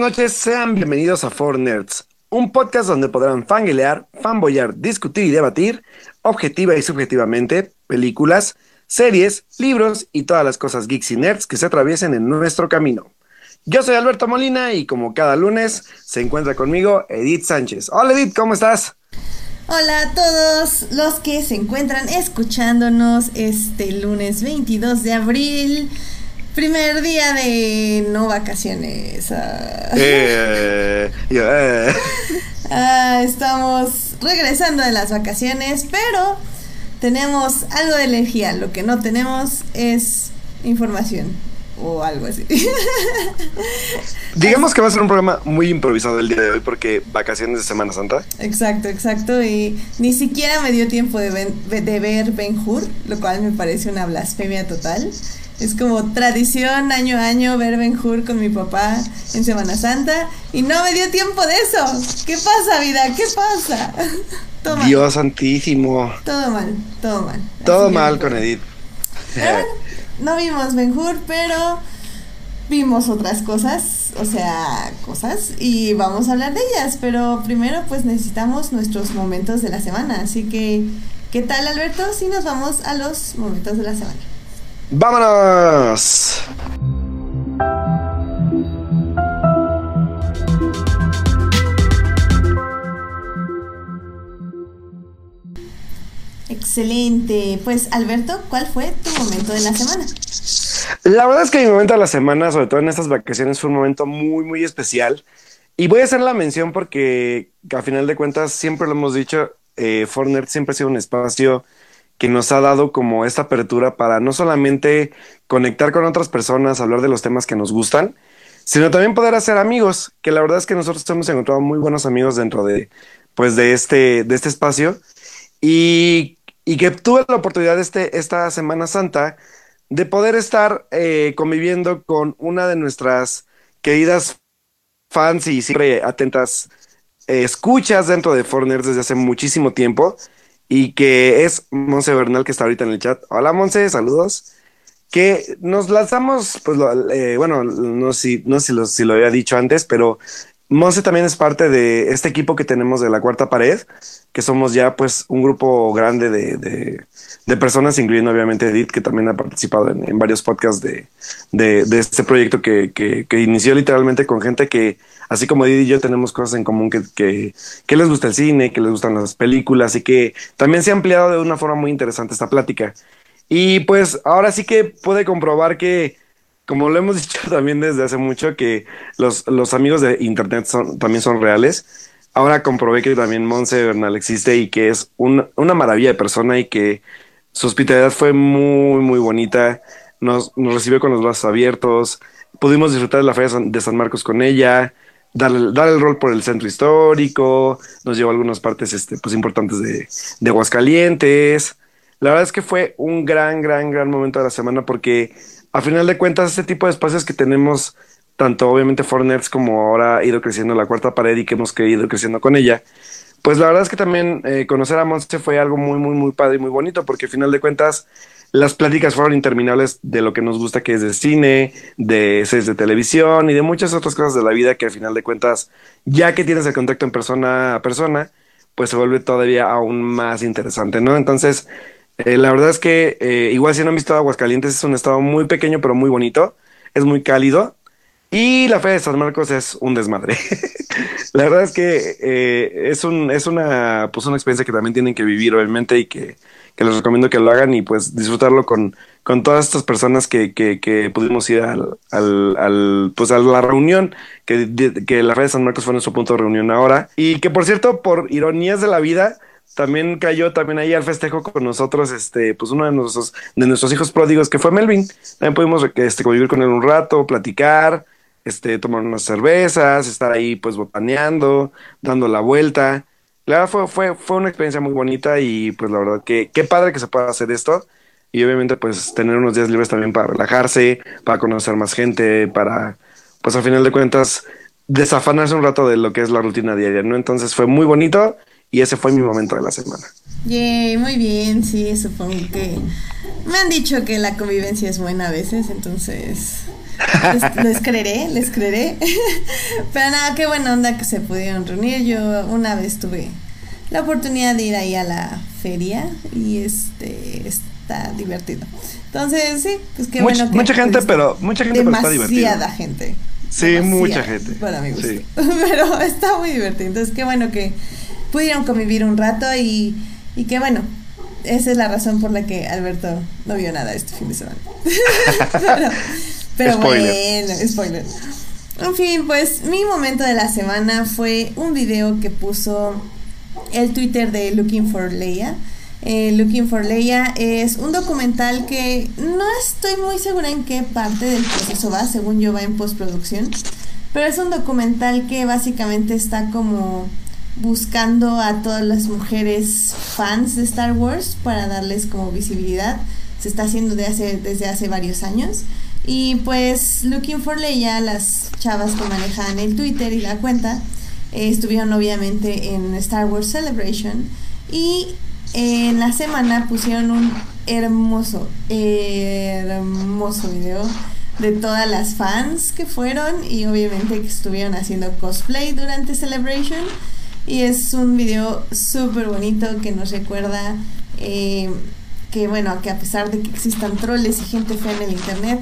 Noches, sean bienvenidos a Four Nerds, un podcast donde podrán fanguelear, fanboyar, discutir y debatir, objetiva y subjetivamente, películas, series, libros y todas las cosas geeks y nerds que se atraviesen en nuestro camino. Yo soy Alberto Molina y como cada lunes se encuentra conmigo Edith Sánchez. Hola Edith, ¿cómo estás? Hola a todos los que se encuentran escuchándonos este lunes 22 de abril. Primer día de no vacaciones. Ah. Eh, eh. Ah, estamos regresando de las vacaciones, pero tenemos algo de energía. Lo que no tenemos es información o algo así. Digamos que va a ser un programa muy improvisado el día de hoy porque vacaciones de Semana Santa. Exacto, exacto. Y ni siquiera me dio tiempo de, de ver Ben Hur, lo cual me parece una blasfemia total. Es como tradición año a año ver Ben Hur con mi papá en Semana Santa y no me dio tiempo de eso. ¿Qué pasa, vida? ¿Qué pasa? Dios santísimo. Todo mal, todo mal. Todo mal con Edith. no vimos Ben Hur, pero vimos otras cosas, o sea, cosas, y vamos a hablar de ellas, pero primero pues necesitamos nuestros momentos de la semana, así que, ¿qué tal Alberto? Si nos vamos a los momentos de la semana. ¡Vámonos! Excelente. Pues Alberto, ¿cuál fue tu momento de la semana? La verdad es que mi momento de la semana, sobre todo en estas vacaciones, fue un momento muy, muy especial. Y voy a hacer la mención porque a final de cuentas, siempre lo hemos dicho, eh, Fortnite siempre ha sido un espacio que nos ha dado como esta apertura para no solamente conectar con otras personas, hablar de los temas que nos gustan, sino también poder hacer amigos, que la verdad es que nosotros hemos encontrado muy buenos amigos dentro de, pues, de este, de este espacio. Y, que tuve la oportunidad este, esta Semana Santa de poder estar eh, conviviendo con una de nuestras queridas fans y siempre atentas eh, escuchas dentro de Forner desde hace muchísimo tiempo y que es Monse Bernal, que está ahorita en el chat. Hola Monse, saludos. Que nos lanzamos, pues eh, bueno, no sé, no sé si, lo, había dicho antes, pero Monse también es parte de este equipo que tenemos de la cuarta pared, que somos ya pues un grupo grande de, de, personas, incluyendo obviamente Edith, que también ha participado en, varios podcasts de, de, este proyecto que, que, inició literalmente con gente que así como Didi y yo tenemos cosas en común que, que, les gusta el cine, que les gustan las películas y que también se ha ampliado de una forma muy interesante esta plática. Y pues ahora sí que puede comprobar que, como lo hemos dicho también desde hace mucho, que los, los amigos de Internet son, también son reales. Ahora comprobé que también Monse Bernal existe y que es una maravilla de persona y que su hospitalidad fue muy, muy bonita. Nos, recibió con los brazos abiertos. Pudimos disfrutar de la feria de San Marcos con ella dar, el rol por el centro histórico, nos llevó a algunas partes este, pues, importantes de, de Aguascalientes. La verdad es que fue un gran, gran, gran momento de la semana porque a final de cuentas este tipo de espacios que tenemos, tanto obviamente Fornets como ahora ha ido creciendo la cuarta pared y que hemos ido creciendo con ella, pues la verdad es que también eh, conocer a Monse fue algo muy, muy, muy padre y muy bonito porque a final de cuentas las pláticas fueron interminables de lo que nos gusta que es de cine, de series de televisión y de muchas otras cosas de la vida que al final de cuentas, ya que tienes el contacto en persona a persona, pues se vuelve todavía aún más interesante, ¿no? Entonces, eh, la verdad es que eh, igual si no han visto Aguascalientes es un estado muy pequeño pero muy bonito, es muy cálido y la fe de San Marcos es un desmadre. la verdad es que eh, es, un, es una, pues una experiencia que también tienen que vivir obviamente y que que les recomiendo que lo hagan y pues disfrutarlo con, con todas estas personas que, que, pudimos ir al, al, pues a la reunión, que, que la Red de San Marcos fue nuestro punto de reunión ahora. Y que por cierto, por ironías de la vida, también cayó también ahí al festejo con nosotros, este, pues uno de nuestros, de nuestros hijos pródigos, que fue Melvin. También pudimos este, convivir con él un rato, platicar, este, tomar unas cervezas, estar ahí pues botaneando, dando la vuelta. La fue, fue, fue una experiencia muy bonita y pues la verdad que qué padre que se pueda hacer esto y obviamente pues tener unos días libres también para relajarse, para conocer más gente, para pues al final de cuentas desafanarse un rato de lo que es la rutina diaria, ¿no? Entonces fue muy bonito y ese fue mi momento de la semana. Yay, muy bien, sí, supongo que me han dicho que la convivencia es buena a veces, entonces les, creeré, les creeré. Pero nada, qué buena onda que se pudieron reunir. Yo una vez tuve la oportunidad de ir ahí a la feria y este está divertido. Entonces, sí, pues qué bueno que Mucha gente, pero mucha gente pero está divertido. Demasiada gente. Sí, mucha gente. Para mi gusto. Pero está muy divertido. Entonces, qué bueno que pudieron convivir un rato y, y qué bueno. Esa es la razón por la que Alberto no vio nada este fin de semana. pero, bueno, spoiler. En fin, pues mi momento de la semana fue un video que puso el Twitter de Looking for Leia. Eh, Looking for Leia es un documental que no estoy muy segura en qué parte del proceso va, según yo va en postproducción, pero es un documental que básicamente está como buscando a todas las mujeres fans de Star Wars para darles como visibilidad. Se está haciendo de hace, desde hace varios años. Y pues Looking for Leia, las chavas que manejan el Twitter y la cuenta, eh, estuvieron obviamente en Star Wars Celebration y en la semana pusieron un hermoso, hermoso video de todas las fans que fueron y obviamente que estuvieron haciendo cosplay durante Celebration. Y es un video súper bonito que nos recuerda eh, que, bueno, que a pesar de que existan troles y gente fea en el internet,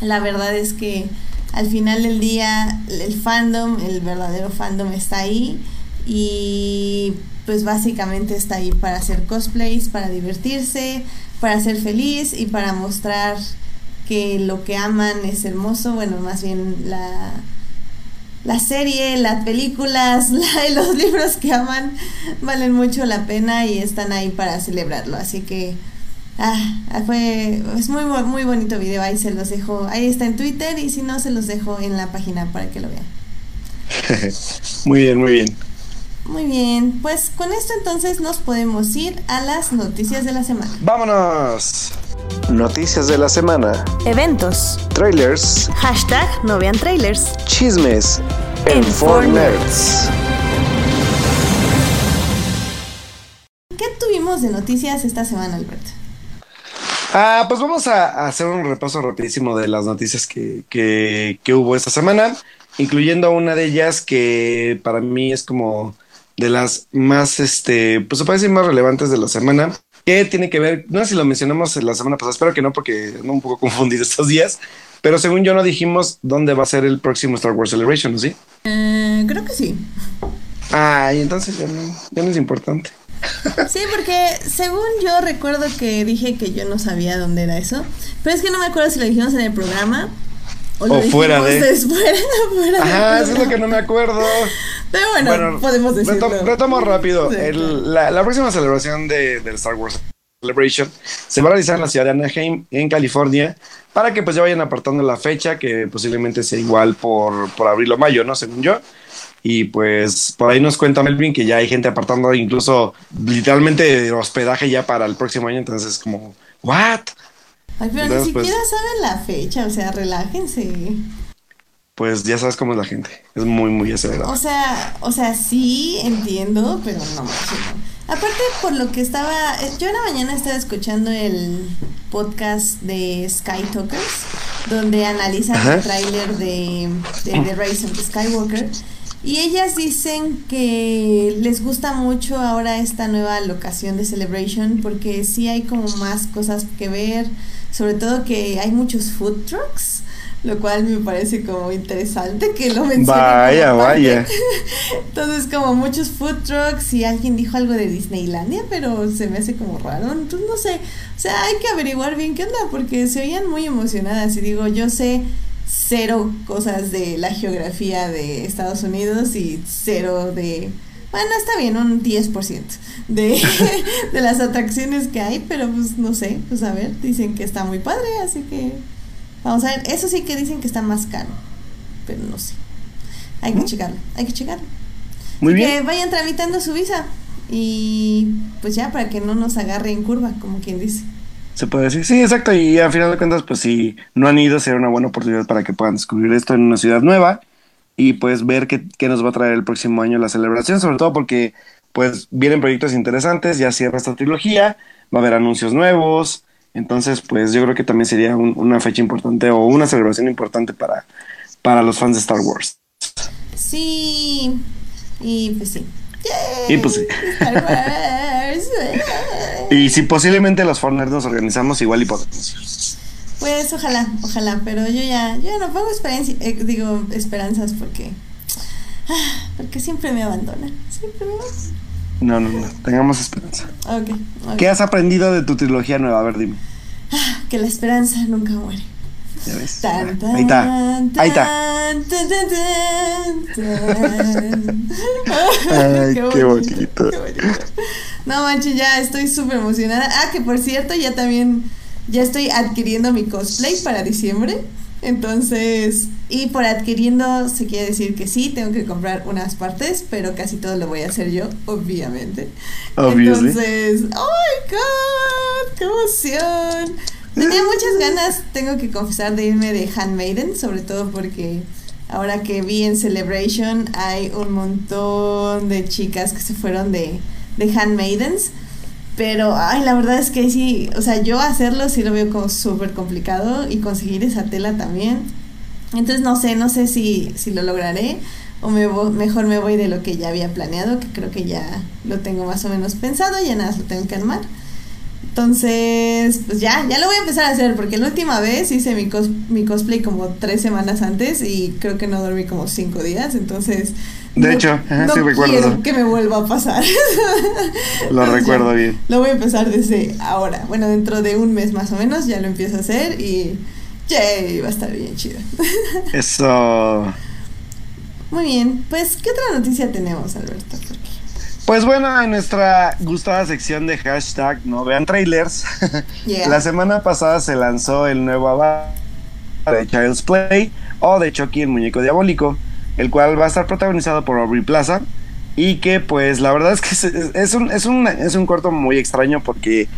la verdad es que al final del día el fandom, el verdadero fandom está ahí y pues básicamente está ahí para hacer cosplays, para divertirse, para ser feliz y para mostrar que lo que aman es hermoso, bueno, más bien la, la serie, las películas, los libros que aman valen mucho la pena y están ahí para celebrarlo, así que Ah, fue, es muy, muy bonito video, ahí se los dejo, ahí está en Twitter y si no se los dejo en la página para que lo vean. muy bien, muy bien. Muy bien, pues con esto entonces nos podemos ir a las noticias de la semana. ¡Vámonos! Noticias de la semana. Eventos. Trailers. Hashtag no vean trailers. Chismes. En, en Nerds. ¿Qué tuvimos de noticias esta semana, Alberto? Ah, pues vamos a, hacer un repaso rapidísimo de las noticias que, que, hubo esta semana, incluyendo una de ellas que para mí es como de las más, este, pues se puede decir más relevantes de la semana, que tiene que ver, no sé si lo mencionamos la semana pasada, espero que no, porque no un poco confundido estos días, pero según yo no dijimos dónde va a ser el próximo Star Wars Celebration, ¿sí? Eh, creo que sí. Ah, y entonces ya ya no es importante. Sí, porque según yo recuerdo que dije que yo no sabía dónde era eso, pero es que no me acuerdo si lo dijimos en el programa o, lo fuera de. Después, fuera Ajá, eso es lo que no me acuerdo. Pero bueno, podemos decirlo. retomo rápido. la, próxima celebración de, del Star Wars Celebration se va a realizar en la ciudad de Anaheim, en California, para que pues ya vayan apartando la fecha, que posiblemente sea igual por, por abril o mayo, ¿no? Según yo. Y pues por ahí nos cuenta Melvin que ya hay gente apartando incluso literalmente hospedaje ya para el próximo año. Entonces es como, ¿what? Ay, pero ni pues, siquiera saben la fecha, o sea, relájense. Pues ya sabes cómo es la gente, es muy, muy acelerado. O sea, o sea, sí entiendo, pero no Aparte, por lo que estaba, eh, yo en la mañana estaba escuchando el podcast de Sky Talkers, donde analizan el tráiler de, de The Rise of Skywalker. Y ellas dicen que les gusta mucho ahora esta nueva locación de Celebration porque sí hay como más cosas que ver, sobre todo que hay muchos food trucks, lo cual me parece como interesante que lo mencionen. Vaya, vaya. Entonces como muchos food trucks y alguien dijo algo de Disneylandia, pero se me hace como raro, entonces no sé, o sea, hay que averiguar bien qué onda porque se oían muy emocionadas y digo, yo sé cero cosas de la geografía de Estados Unidos y cero de... Bueno, está bien, un 10% de, de las atracciones que hay, pero pues no sé, pues a ver, dicen que está muy padre, así que vamos a ver, eso sí que dicen que está más caro, pero no sé. Hay que checarlo, hay que checarlo. Muy bien. Que vayan tramitando su visa y pues ya para que no nos agarre en curva, como quien dice. Se puede decir, sí, exacto. Y a final de cuentas, pues si no han ido, será una buena oportunidad para que puedan descubrir esto en una ciudad nueva y pues ver qué, nos va a traer el próximo año la celebración, sobre todo porque pues vienen proyectos interesantes, ya cierra esta trilogía, va a haber anuncios nuevos, entonces pues yo creo que también sería una fecha importante o una celebración importante para, para los fans de Star Wars. Sí, y pues sí. Y pues sí. y si posiblemente los Forners nos organizamos igual y podemos. Pues ojalá, ojalá, pero yo ya, yo no pongo eh, digo esperanzas porque, ah, porque siempre me abandona, siempre me No, no, no, tengamos esperanza. Okay, ¿Qué has aprendido de tu trilogía nueva? A ver, dime. Ah, que la esperanza nunca muere. ¿Ya ves? ahí está. Ahí está. Ay, qué, bonito. No manches, ya estoy súper emocionada. Ah, que por cierto, ya también ya estoy adquiriendo mi cosplay para diciembre. Entonces, y por adquiriendo se quiere decir que sí, tengo que comprar unas partes, pero casi todo lo voy a hacer yo, obviamente. Entonces, ¡oh my god! ¡Qué emoción! Tenía muchas ganas, tengo que confesar, de irme de Handmaiden, sobre todo porque ahora que vi en Celebration hay un montón de chicas que se fueron de, de Handmaidens. Pero, ay, la verdad es que sí, o sea, yo hacerlo sí lo veo como súper complicado y conseguir esa tela también. Entonces, no sé, no sé si, si lo lograré o me mejor me voy de lo que ya había planeado, que creo que ya lo tengo más o menos pensado, ya nada, lo tengo que armar. Entonces, pues ya, ya lo voy a empezar a hacer, porque la última vez hice mi, mi cosplay como tres semanas antes y creo que no dormí como cinco días, entonces de hecho, no sí recuerdo. que me vuelva a pasar. lo recuerdo bien. Lo voy a empezar desde ahora. Bueno, dentro de un mes más o menos ya lo empiezo a hacer y yay, va a estar bien chido. Eso. Muy bien, pues ¿qué otra noticia tenemos, Alberto? Pues bueno, en nuestra gustada sección de hashtag no vean trailers, la semana pasada se lanzó el nuevo avatar de Child's Play o de Chucky el muñeco diabólico el cual va a estar protagonizado por Aubrey Plaza. Y que pues la verdad es que es, un, es, un, es un corto muy extraño porque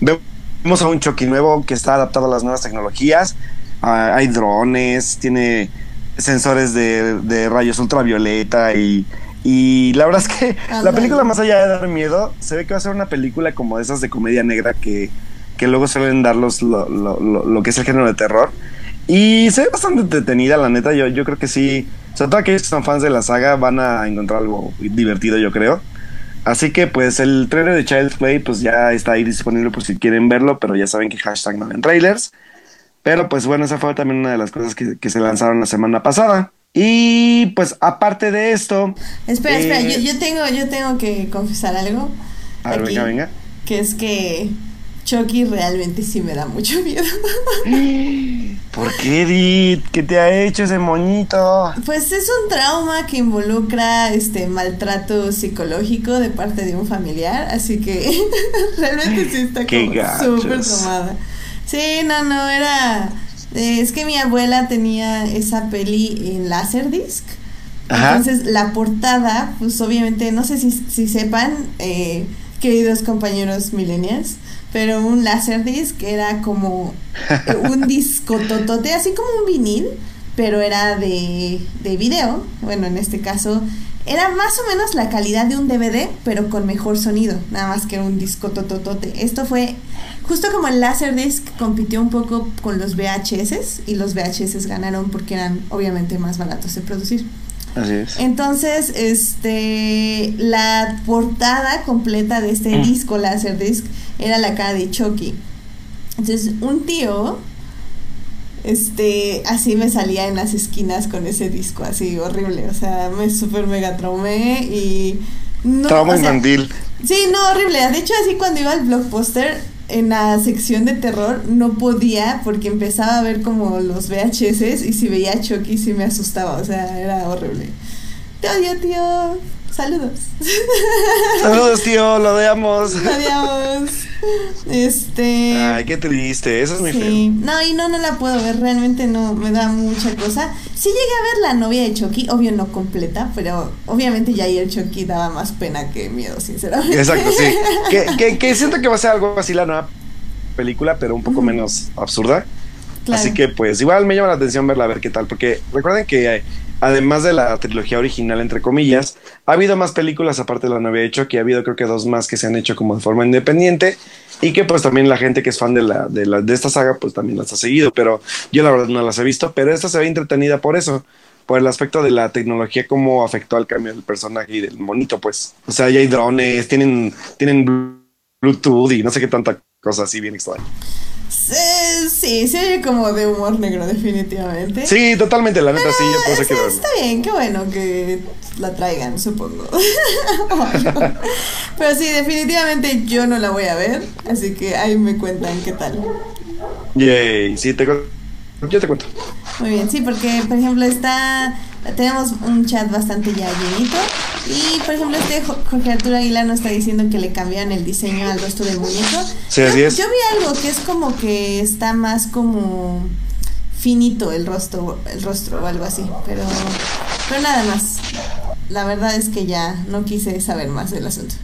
vemos a un Chucky nuevo que está adaptado a las nuevas tecnologías. Ah, hay drones, tiene sensores de, rayos ultravioleta y, y la verdad es que la película más allá de dar miedo, se ve que va a ser una película como de esas de comedia negra que, que luego suelen dar los, lo, lo, lo, que es el género de terror. Y se ve bastante entretenida, la neta. Yo, yo creo que sí, sobre todo aquellos que son fans de la saga van a encontrar algo divertido, yo creo. Así que pues el trailer de Child's Play pues ya está ahí disponible por si quieren verlo, pero ya saben que hashtag no ven trailers. Pero pues bueno, esa fue también una de las cosas que, se lanzaron la semana pasada. Y pues aparte de esto... Espera, espera, yo, yo, tengo, yo tengo que confesar algo. A ver, venga, venga. Que es que Chucky realmente sí me da mucho miedo. ¿Por qué, Edith? ¿Qué te ha hecho ese moñito? Pues es un trauma que involucra este maltrato psicológico de parte de un familiar, así que realmente sí está como súper traumada. Sí, no, no, era... Eh, es que mi abuela tenía esa peli en Laserdisc. Entonces la portada, pues obviamente, no sé si, si sepan, eh, queridos compañeros millennials, pero un Laserdisc era como un disco totote, así como un vinil, pero era de, de video. Bueno, en este caso era más o menos la calidad de un DVD, pero con mejor sonido, nada más que un disco tototote. Esto fue justo como el Laserdisc compitió un poco con los VHS y los VHS ganaron porque eran obviamente más baratos de producir. Así es. Entonces, este, la portada completa de este mm. disco Laserdisc era la cara de Chucky. Entonces, un tío, este, así me salía en las esquinas con ese disco, así horrible. O sea, me súper mega traumé y. No, Trauma infantil. Sí, no, horrible. De hecho, así cuando iba al blockbuster, en la sección de terror no podía porque empezaba a ver como los VHS y si veía a Chucky sí me asustaba, o sea, era horrible. Te odio, tío. Saludos. Saludos, tío, lo odiamos. Lo odiamos. Este. Ay, qué triste, eso es muy sí. No, y no, no la puedo ver, realmente no, me da mucha cosa. Sí llegué a ver la novia de Chucky, obvio no completa, pero obviamente ya ahí el Chucky daba más pena que miedo, sinceramente. Exacto, sí. que, que, que, siento que va a ser algo así la nueva película, pero un poco menos absurda. Así que pues igual me llama la atención verla a ver qué tal, porque recuerden que además de la trilogía original, entre comillas, ha habido más películas aparte de la no había hecho, que ha habido creo que dos más que se han hecho como de forma independiente y que pues también la gente que es fan de la, de la de esta saga pues también las ha seguido, pero yo la verdad no las he visto, pero esta se ve entretenida por eso, por el aspecto de la tecnología cómo afectó al cambio del personaje y del monito, pues. O sea, ya hay drones, tienen tienen Bluetooth y no sé qué tanta cosa así bien extraña. Sí, se oye como de humor negro, definitivamente. Sí, totalmente, la neta, sí, yo puedo que Está bien, qué bueno que la traigan, supongo. Pero sí, definitivamente yo no la voy a ver, así que ahí me cuentan qué tal. Yay, sí, te, yo te cuento. Muy bien, sí, porque por ejemplo está tenemos un chat bastante ya llenito. Y por ejemplo, este Jorge Arturo Aguilar nos está diciendo que le cambian el diseño al rostro del muñeco. Sí, así es. Yo vi algo que es como que está más como finito el rostro, el rostro o algo así, pero, pero nada más. La verdad es que ya no quise saber más del asunto.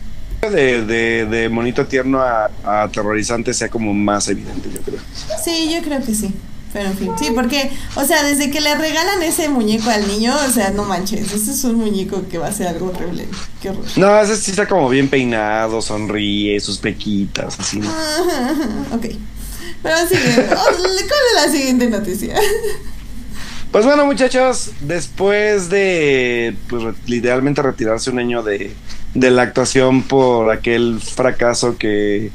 De, de, de monito tierno a, a aterrorizante sea como más evidente, yo creo. Sí, yo creo que sí. Pero en fin, sí, porque, o sea, desde que le regalan ese muñeco al niño, o sea, no manches, ese es un muñeco que va a ser algo horrible. Qué horror. No, ese sí está como bien peinado, sonríe, sus pequitas, así. ok. Pero así, ¿cuál es la siguiente noticia? Pues bueno, muchachos, después de pues, literalmente retirarse un año de, de la actuación por aquel fracaso que,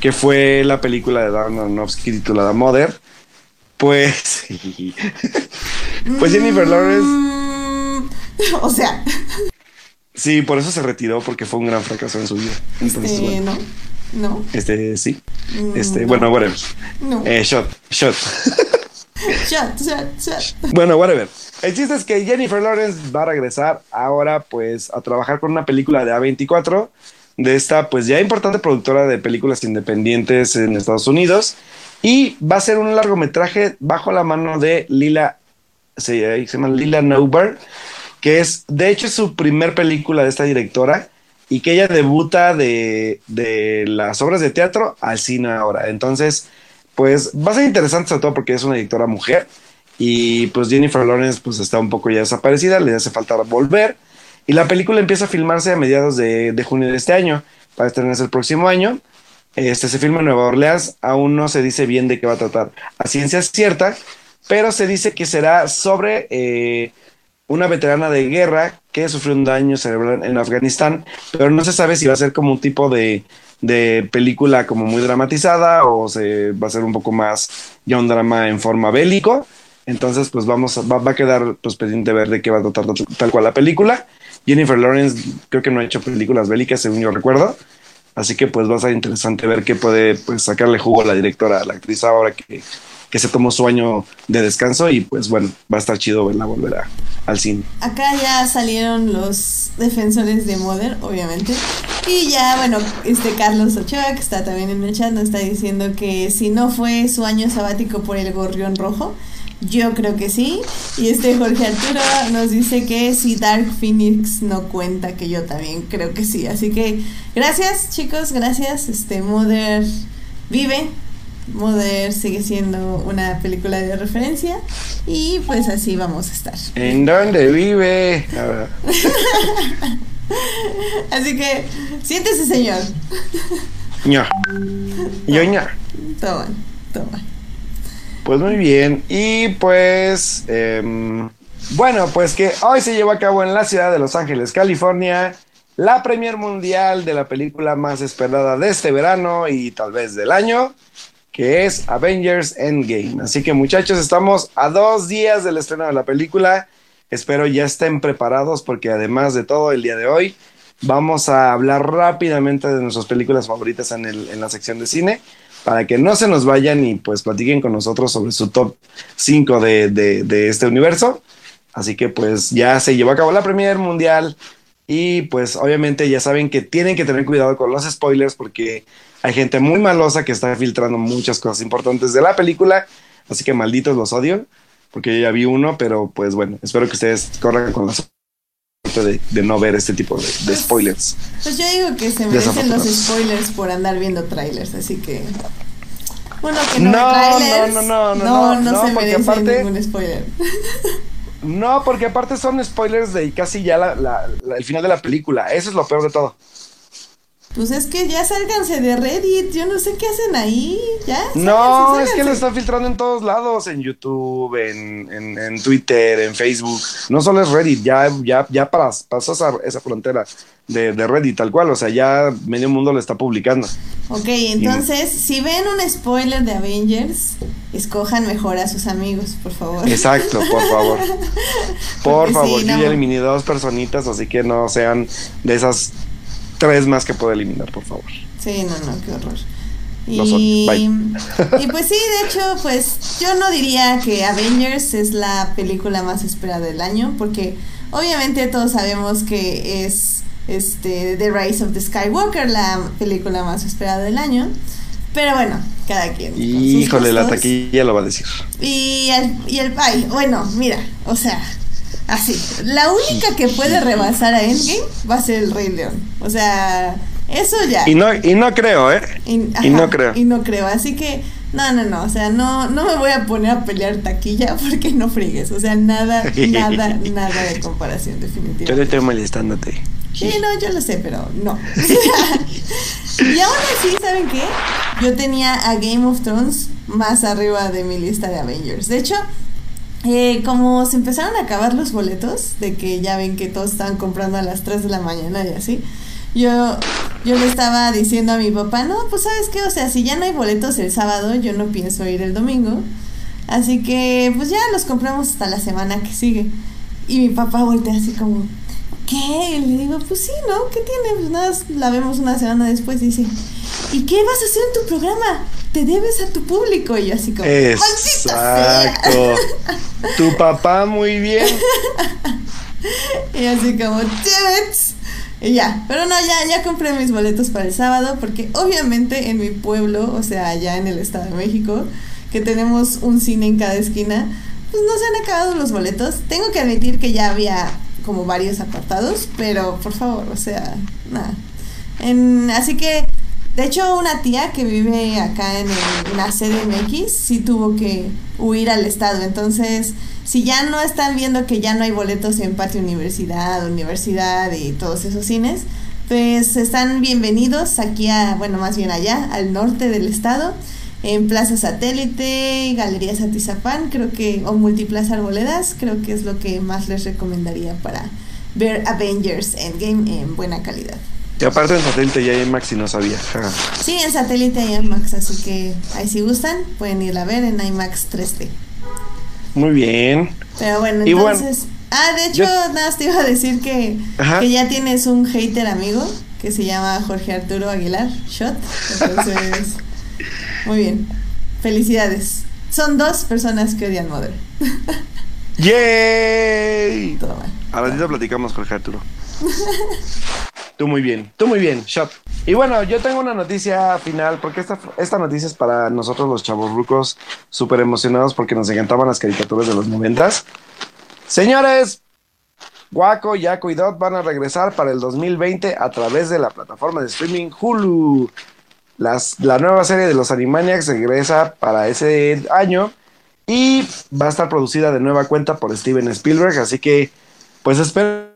que fue la película de Darren Aronofsky titulada Mother, pues. pues Jennifer Lawrence. Mm, o sea. Sí, por eso se retiró, porque fue un gran fracaso en su vida. este, no. No. Este, sí. Mm, este, bueno, whatever. No. Eh, shot, shot. shot, shot, shot. Bueno, whatever. El chiste es que Jennifer Lawrence va a regresar ahora, pues, a trabajar con una película de A24, de esta, pues, ya importante productora de películas independientes en Estados Unidos. Y va a ser un largometraje bajo la mano de Lila, se, llama Lila Nauber, que es, de hecho, su primer película de esta directora y que ella debuta de, de las obras de teatro al cine ahora. Entonces, pues va a ser interesante sobre todo porque es una directora mujer y pues Jennifer Lawrence pues está un poco ya desaparecida, le hace falta volver y la película empieza a filmarse a mediados de, de junio de este año para estrenarse el próximo año este se filma en Nueva Orleans, aún no se dice bien de qué va a tratar. A ciencia cierta, pero se dice que será sobre eh, una veterana de guerra que sufrió un daño cerebral en Afganistán, pero no se sabe si va a ser como un tipo de, de película como muy dramatizada o se va a ser un poco más ya un drama en forma bélico. Entonces, pues vamos, va, va a quedar pues pendiente ver de qué va a tratar tal cual la película. Jennifer Lawrence creo que no ha hecho películas bélicas, según yo recuerdo. Así que pues va a ser interesante ver qué puede pues, sacarle jugo a la directora, a la actriz ahora que, que se tomó su año de descanso y pues bueno, va a estar chido verla volver a, al cine. Acá ya salieron los defensores de Modern, obviamente. Y ya, bueno, este Carlos Ochoa, que está también en el chat, nos está diciendo que si no fue su año sabático por el gorrión rojo, yo creo que sí. Y este Jorge Arturo nos dice que si Dark Phoenix no cuenta, que yo también creo que sí. Así que gracias chicos, gracias. Este Mother vive. Mother sigue siendo una película de referencia. Y pues así vamos a estar. ¿En dónde vive? así que siéntese señor. ña. Yo ña. Toma, toma. Pues muy bien. Y pues, em, bueno, pues que hoy se llevó a cabo en la ciudad de Los Ángeles, California, la premier mundial de la película más esperada de este verano y tal vez del año, que es Avengers Endgame. Así que muchachos, estamos a dos días del estreno de la película. Espero ya estén preparados porque además de todo el día de hoy, vamos a hablar rápidamente de nuestras películas favoritas en, la sección de cine para que no se nos vayan y pues platiquen con nosotros sobre su top 5 de, de, este universo. Así que pues ya se llevó a cabo la Premier Mundial y pues obviamente ya saben que tienen que tener cuidado con los spoilers porque hay gente muy malosa que está filtrando muchas cosas importantes de la película. Así que malditos los odio porque yo ya vi uno, pero pues bueno, espero que ustedes corran con la de, de, no ver este tipo de, de, pues, spoilers. Pues yo digo que se merecen los spoilers por andar viendo trailers, así que. Bueno, que no, no, trailers, no, no, no, no, no, no, no, se merece ningún spoiler. No, porque aparte son spoilers de casi ya la, la, el final de la película. Eso es lo peor de todo. Pues es que ya sálganse de Reddit, yo no sé qué hacen ahí, ya. no, es que lo están filtrando en todos lados, en YouTube, en, en, Twitter, en Facebook. No solo es Reddit, ya, ya, ya pasó esa, esa frontera de, de, Reddit tal cual, o sea, ya medio mundo lo está publicando. Ok, entonces, si ven un spoiler de Avengers, escojan mejor a sus amigos, por favor. Exacto, por favor. Por favor, yo ya eliminé dos personitas, así que no sean de esas tres más que puedo eliminar, por favor. Sí, no, no, qué horror. Y, y pues sí, de hecho, pues yo no diría que Avengers es la película más esperada del año, porque obviamente todos sabemos que es este The Rise of the Skywalker, la película más esperada del año. Pero bueno, cada quien. Híjole, la taquilla lo va a decir. Y el, y el ay, bueno, mira, o sea, Así. La única que puede rebasar a Endgame va a ser el Rey León. O sea, eso ya. Y no, y no creo, ¿eh? Y, no creo. Y no creo. Así que, no, no, no. O sea, no, no me voy a poner a pelear taquilla porque no frigues. O sea, nada, nada, nada de comparación, definitivamente. Yo le estoy molestándote. Sí, no, yo lo sé, pero no. y aún así, ¿saben qué? Yo tenía a Game of Thrones más arriba de mi lista de Avengers. De hecho, eh, como se empezaron a acabar los boletos, de que ya ven que todos estaban comprando a las 3 de la mañana y así, yo, yo le estaba diciendo a mi papá, no, pues sabes qué, o sea, si ya no hay boletos el sábado, yo no pienso ir el domingo. Así que pues ya los compramos hasta la semana que sigue. Y mi papá voltea así como, ¿qué? Y le digo, pues sí, ¿no? ¿Qué tiene? Pues nada, la vemos una semana después y dice, ¿y qué vas a hacer en tu programa? te debes a tu público. Y yo así como, Exacto. tu papá muy bien. y así como, Y ya, pero no, ya, ya compré mis boletos para el sábado porque obviamente en mi pueblo, o sea, allá en el Estado de México, que tenemos un cine en cada esquina, pues no se han acabado los boletos. Tengo que admitir que ya había como varios apartados, pero por favor, o sea, nada. En, así que de hecho, una tía que vive acá en, la CDMX sí tuvo que huir al estado. Entonces, si ya no están viendo que ya no hay boletos en Patio Universidad, Universidad y todos esos cines, pues están bienvenidos aquí a, bueno, más bien allá, al norte del estado, en Plaza Satélite, Galería Satizapán, creo que, o Multiplaza Arboledas, creo que es lo que más les recomendaría para ver Avengers Endgame en buena calidad. Y aparte en satélite ya hay IMAX y no sabía. Sí, en satélite hay IMAX, así que ahí si gustan pueden ir a ver en IMAX 3D. Muy bien. Pero bueno, entonces... ah, de hecho, nada, te iba a decir que, que ya tienes un hater amigo que se llama Jorge Arturo Aguilar, Shot. Entonces, muy bien. Felicidades. Son dos personas que odian Mother. ¡Yay! Todo mal. A ratito platicamos, Jorge Arturo. Tú muy bien, tú muy bien, Shop. Y bueno, yo tengo una noticia final, porque esta, esta noticia es para nosotros los chavos rucos, súper emocionados porque nos encantaban las caricaturas de los noventas. Señores, Waco, Yaco y Dot van a regresar para el 2020 a través de la plataforma de streaming Hulu. Las, la nueva serie de los Animaniacs regresa para ese año y va a estar producida de nueva cuenta por Steven Spielberg, así que pues espero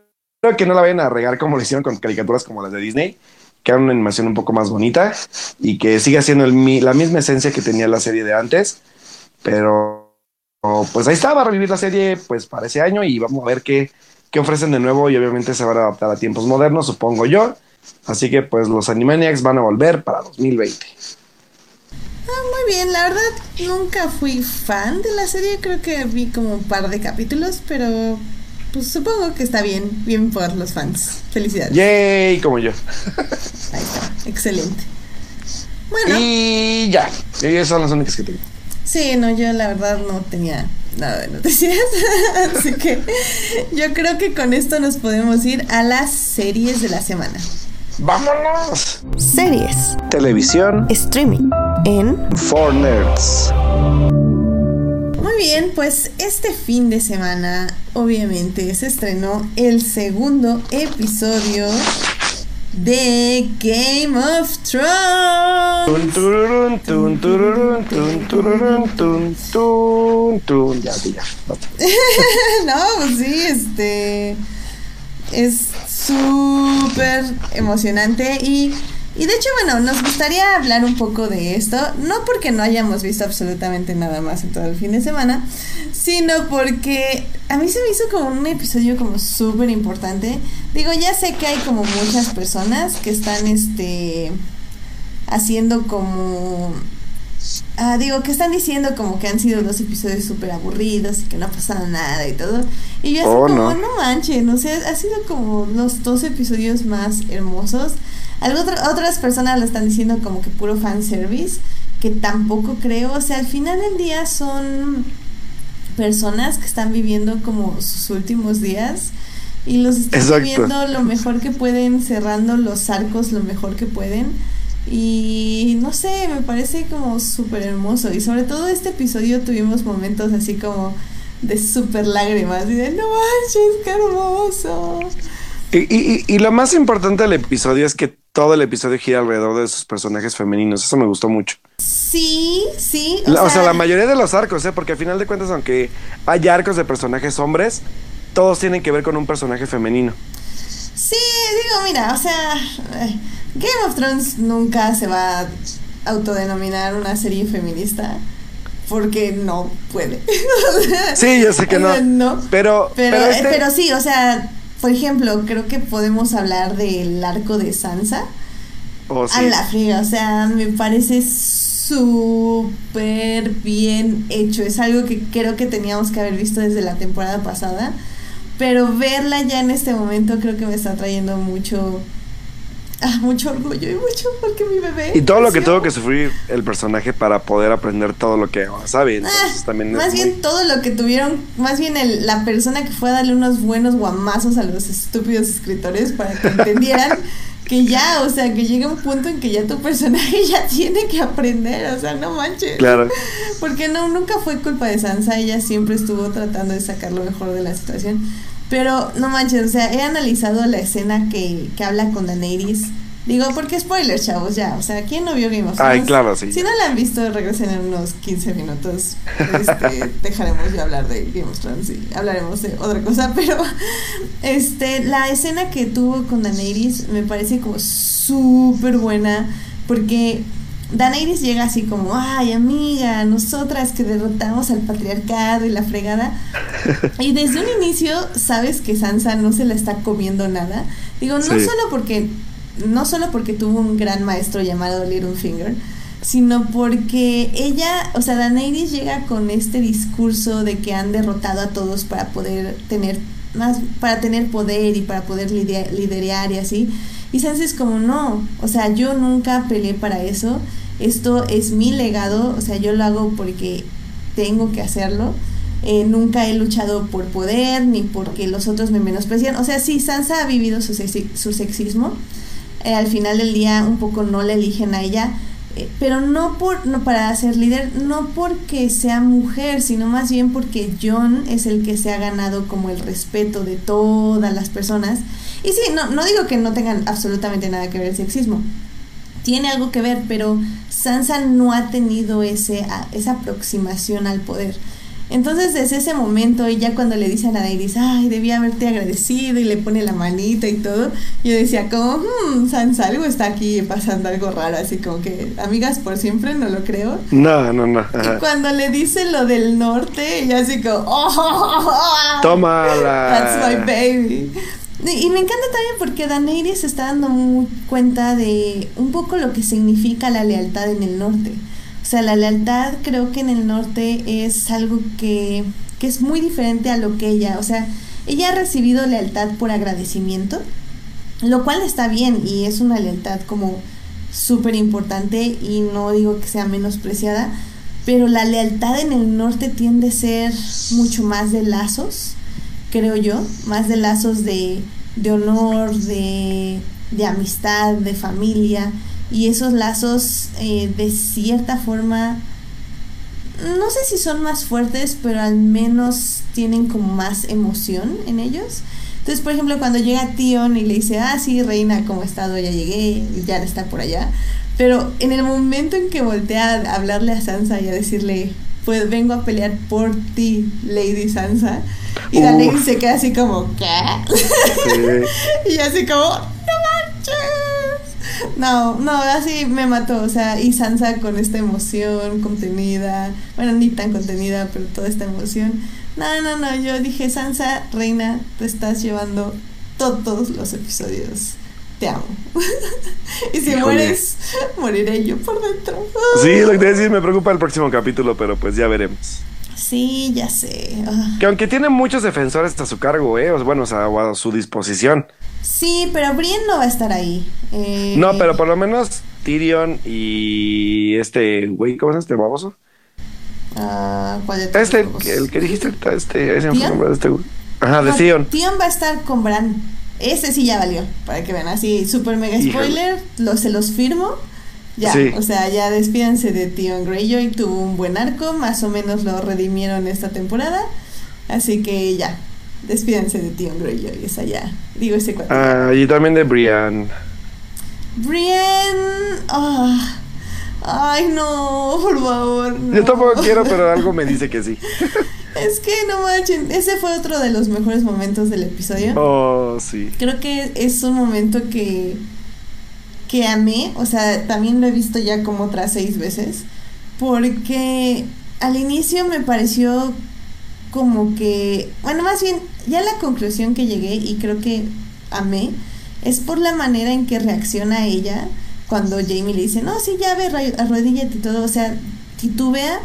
que no la vayan a regar como lo hicieron con caricaturas como las de Disney, que hagan una animación un poco más bonita y que siga siendo la misma esencia que tenía la serie de antes. Pero pues ahí está, va a revivir la serie pues para ese año y vamos a ver qué, qué ofrecen de nuevo y obviamente se van a adaptar a tiempos modernos, supongo yo. Así que pues los Animaniacs van a volver para 2020. Ah, muy bien, la verdad nunca fui fan de la serie, creo que vi como un par de capítulos, pero pues supongo que está bien, bien por los fans. Felicidades. Yay, como yo. Ahí está, excelente. Bueno. Y ya, esas son las únicas que tengo. Sí, no, yo la verdad no tenía nada de noticias. Así que yo creo que con esto nos podemos ir a las series de la semana. ¡Vámonos! Series. Televisión. Streaming. En. For Nerds bien, pues este fin de semana obviamente se estrenó el segundo episodio de Game of Thrones. Ya, ya. no, pues sí, este. Es súper emocionante y. Y de hecho, bueno, nos gustaría hablar un poco de esto, no porque no hayamos visto absolutamente nada más en todo el fin de semana, sino porque a mí se me hizo como un episodio como súper importante. Digo, ya sé que hay como muchas personas que están, este, haciendo como... Ah, digo, que están diciendo como que han sido dos episodios súper aburridos y que no ha pasado nada y todo. Y yo así Oh, como, no. no manchen, o sea, ha sido como los dos episodios más hermosos. Otra- otras personas lo están diciendo como que puro fanservice, que tampoco creo. O sea, al final del día son personas que están viviendo como sus últimos días y los están Exacto. viviendo lo mejor que pueden, cerrando los arcos lo mejor que pueden. Y no sé, me parece como súper hermoso. Y sobre todo este episodio tuvimos momentos así como de súper lágrimas y de no manches, qué hermoso. Y, y- y- lo más importante del episodio es que todo el episodio gira alrededor de sus personajes femeninos. Eso me gustó mucho. Sí, sí. La- O sea, la mayoría de los arcos, ¿eh? Porque al final de cuentas, aunque hay arcos de personajes hombres, todos tienen que ver con un personaje femenino. Sí, digo, mira, o sea, eh, Game of Thrones nunca se va a autodenominar una serie feminista porque no puede. Sí, yo sé que no. No. Pero, Pero, pero eh, este- pero sí, o sea, por ejemplo, creo que podemos hablar del arco de Sansa. oh, sí. A la friega, o sea, me parece súper bien hecho. Es algo que creo que teníamos que haber visto desde la temporada pasada. Pero verla ya en este momento creo que me está trayendo mucho. Ah, mucho orgullo y mucho porque mi bebé. Y todo lo que tuvo que sufrir el personaje para poder aprender todo lo que sabe. Entonces Ah, también es más muy- bien todo lo que tuvieron, más bien el- la persona que fue a darle unos buenos guamazos a los estúpidos escritores para que entendieran que ya, o sea, que llega un punto en que ya tu personaje ya tiene que aprender, o sea, no manches. Claro. Porque no, nunca fue culpa de Sansa, ella siempre estuvo tratando de sacar lo mejor de la situación. Pero no manches, o sea, he analizado la escena que, que habla con Daenerys. Digo, porque spoilers, chavos, ya. O sea, ¿quién no vio Game of Ay, Thrones? claro, sí. Si no la han visto, regresen en unos 15 minutos. Este, dejaremos de hablar de Game of Thrones y hablaremos de otra cosa. Pero este, la escena que tuvo con Daenerys me parece como súper buena. Porque Daenerys llega así como, ay amiga, nosotras que derrotamos al patriarcado y la fregada. Y desde un inicio sabes que Sansa no se la está comiendo nada. Digo, no Sí. solo porque no solo porque tuvo un gran maestro llamado Littlefinger, sino porque ella, o sea, Daenerys llega con este discurso de que han derrotado a todos para poder tener más para tener poder y para poder liderar y así. Y Sansa es como, no, o sea, yo nunca peleé para eso. Esto es mi legado, o sea, yo lo hago porque tengo que hacerlo. Eh, nunca he luchado por poder ni porque los otros me menosprecian. O sea, sí, Sansa ha vivido su, su sexismo. Eh, al final del día un poco no la eligen a ella, eh, pero no por no para ser líder, no porque sea mujer, sino más bien porque John es el que se ha ganado como el respeto de todas las personas. Y sí, no, no digo que no tengan absolutamente nada que ver el sexismo. Tiene algo que ver, pero Sansa no ha tenido ese, esa aproximación al poder. Entonces, desde ese momento, y ya cuando le dicen a Daenerys, ay, debía haberte agradecido, y le pone la manita y todo, yo decía como, hmm, Sansa, algo está aquí pasando algo raro, así como que, amigas, por siempre, no lo creo. No, no, no. Y cuando le dice lo del norte, ella así como, oh, Tómala. That's my baby. Y me encanta también porque Daenerys se está dando muy cuenta de un poco lo que significa la lealtad en el norte. O sea, la lealtad creo que en el norte es algo que, que es muy diferente a lo que ella, o sea, ella ha recibido lealtad por agradecimiento, lo cual está bien y es una lealtad como súper importante y no digo que sea menospreciada, pero la lealtad en el norte tiende a ser mucho más de lazos, creo yo, más de lazos de, de honor, de, de amistad, de familia, y esos lazos eh, de cierta forma, no sé si son más fuertes, pero al menos tienen como más emoción en ellos. Entonces, por ejemplo, cuando llega Tion y le dice, ah, sí, reina, ¿cómo he estado? Ya llegué, ya está por allá. Pero en el momento en que voltea a hablarle a Sansa y a decirle, pues vengo a pelear por ti, Lady Sansa, y la Lady se queda así como, ¿qué? y así como, no manches. No, no, así me mató, o sea, y Sansa con esta emoción contenida, bueno, ni tan contenida, pero toda esta emoción. No, no, no, yo dije, Sansa, reina, te estás llevando todos los episodios. Te amo. y si mueres, moriré yo por dentro. sí, lo que te decir, me preocupa el próximo capítulo, pero pues ya veremos. Sí, ya sé. Ah. Que aunque tiene muchos defensores a su cargo, ¿eh? bueno, o sea, a su disposición. Sí, pero Brienne no va a estar ahí. Eh... No, pero por lo menos Tyrion y este güey, ¿cómo es este baboso? Ah, ¿cuál de Este, el que dijiste, este, ese nombre de este güey. Ajá, de Tion. Tion va a estar con Bran. Ese sí ya valió, para que vean. Así, super mega spoiler, lo, se los firmo. Ya, o sea, ya despídense de Tion Greyjoy, tuvo un buen arco, más o menos lo redimieron esta temporada. Así que ya, despídense de Tion Greyjoy, esa ya. Digo ese cuatro. Ah, y también de Brian. Brian. Ah. Ay, no, por favor. Yo tampoco quiero, pero algo me dice que sí. Es que no manchen, ese fue otro de los mejores momentos del episodio. Oh, sí. Creo que es un momento que que amé, o sea, también lo he visto ya como otras seis veces, porque al inicio me pareció como que, bueno, más bien, ya la conclusión que llegué y creo que amé, es por la manera en que reacciona ella cuando Jamie le dice, no, sí, ya ve, arrodíllate y todo, o sea, titubea,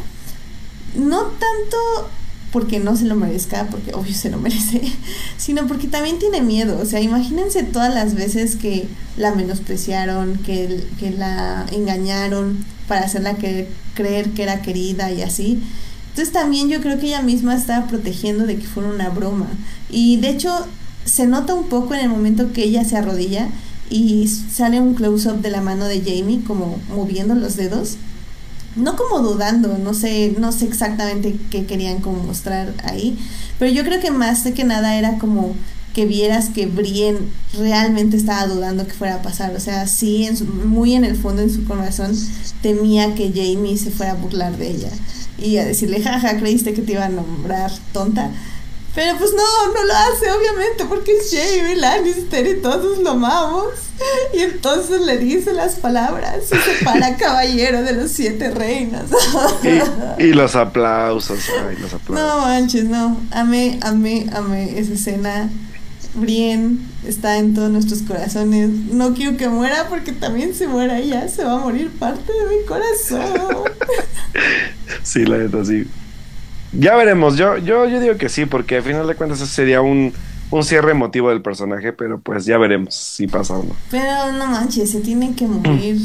no tanto porque no se lo merezca, porque obvio se lo merece, sino porque también tiene miedo, o sea, imagínense todas las veces que la menospreciaron, que, que la engañaron para hacerla creer que era querida y así. Entonces también yo creo que ella misma estaba protegiendo de que fuera una broma. Y de hecho se nota un poco en el momento que ella se arrodilla y sale un close-up de la mano de Jamie como moviendo los dedos. No como dudando, no sé, no sé exactamente qué querían como mostrar ahí, pero yo creo que más de que nada era como que vieras que Brienne realmente estaba dudando que fuera a pasar, o sea, sí, en muy en el fondo en su corazón temía que Jamie se fuera a burlar de ella y a decirle, jaja, creíste que te iba a nombrar tonta, pero pues no, no lo hace, obviamente, porque es Jamie Lannister y todos lo amamos. Y entonces le dice las palabras y se para caballero de los siete reinas. Y, los aplausos, ay, los aplausos. No manches, no. Amé, amé, amé esa escena. Brienne está en todos nuestros corazones. No quiero que muera porque también si muera ella se va a morir parte de mi corazón. Sí, la neta, sí. Ya veremos, yo, yo, yo digo que sí, porque al final de cuentas ese sería un, un cierre emotivo del personaje, pero pues ya veremos si pasa o no. Pero no manches, se tiene que morir,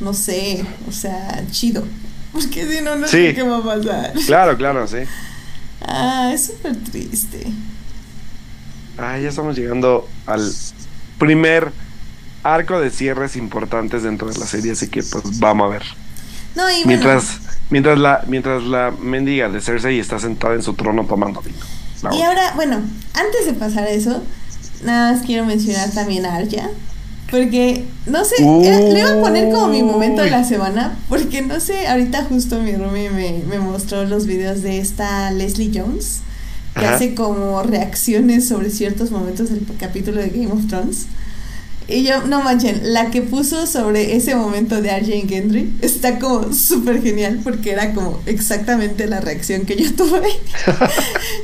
no sé, o sea, chido. Porque si no, no sé qué va a pasar. Claro, claro, sí. Ah, es súper triste. Ah, ya estamos llegando al primer arco de cierres importantes dentro de la serie, así que pues vamos a ver. No, y Mientras Mientras la, mientras la mendiga de Cersei está sentada en su trono tomando vino. Y ahora, bueno, antes de pasar a eso, nada más quiero mencionar también a Arya. Porque, no sé, le iba a poner como mi momento de la semana. Porque, no sé, ahorita justo mi me, me mostró los videos de esta Leslie Jones. Que hace como reacciones sobre ciertos momentos del capítulo de Game of Thrones. Y yo, no manchen, la que puso sobre ese momento de Arjen Gendry está como súper genial porque era como exactamente la reacción que yo tuve.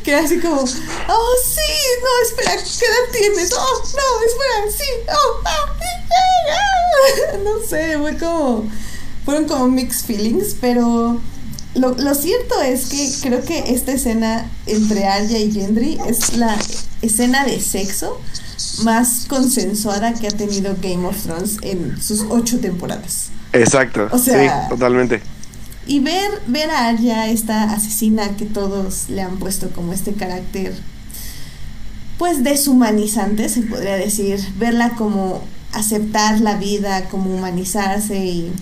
que era así como, oh sí, no, espera, ¿qué edad tienes? Oh, no, espera, sí, oh, ah, ah, no sé, fue como, fueron como mixed feelings, pero lo, lo cierto es que creo que esta escena entre Arya y Gendry es la escena de sexo más consensuada que ha tenido Game of Thrones en sus ocho temporadas. Exacto. O sea, sí, totalmente. Y ver, ver a Arya, esta asesina que todos le han puesto como este carácter, pues deshumanizante, se podría decir. Verla como aceptar la vida, como humanizarse y,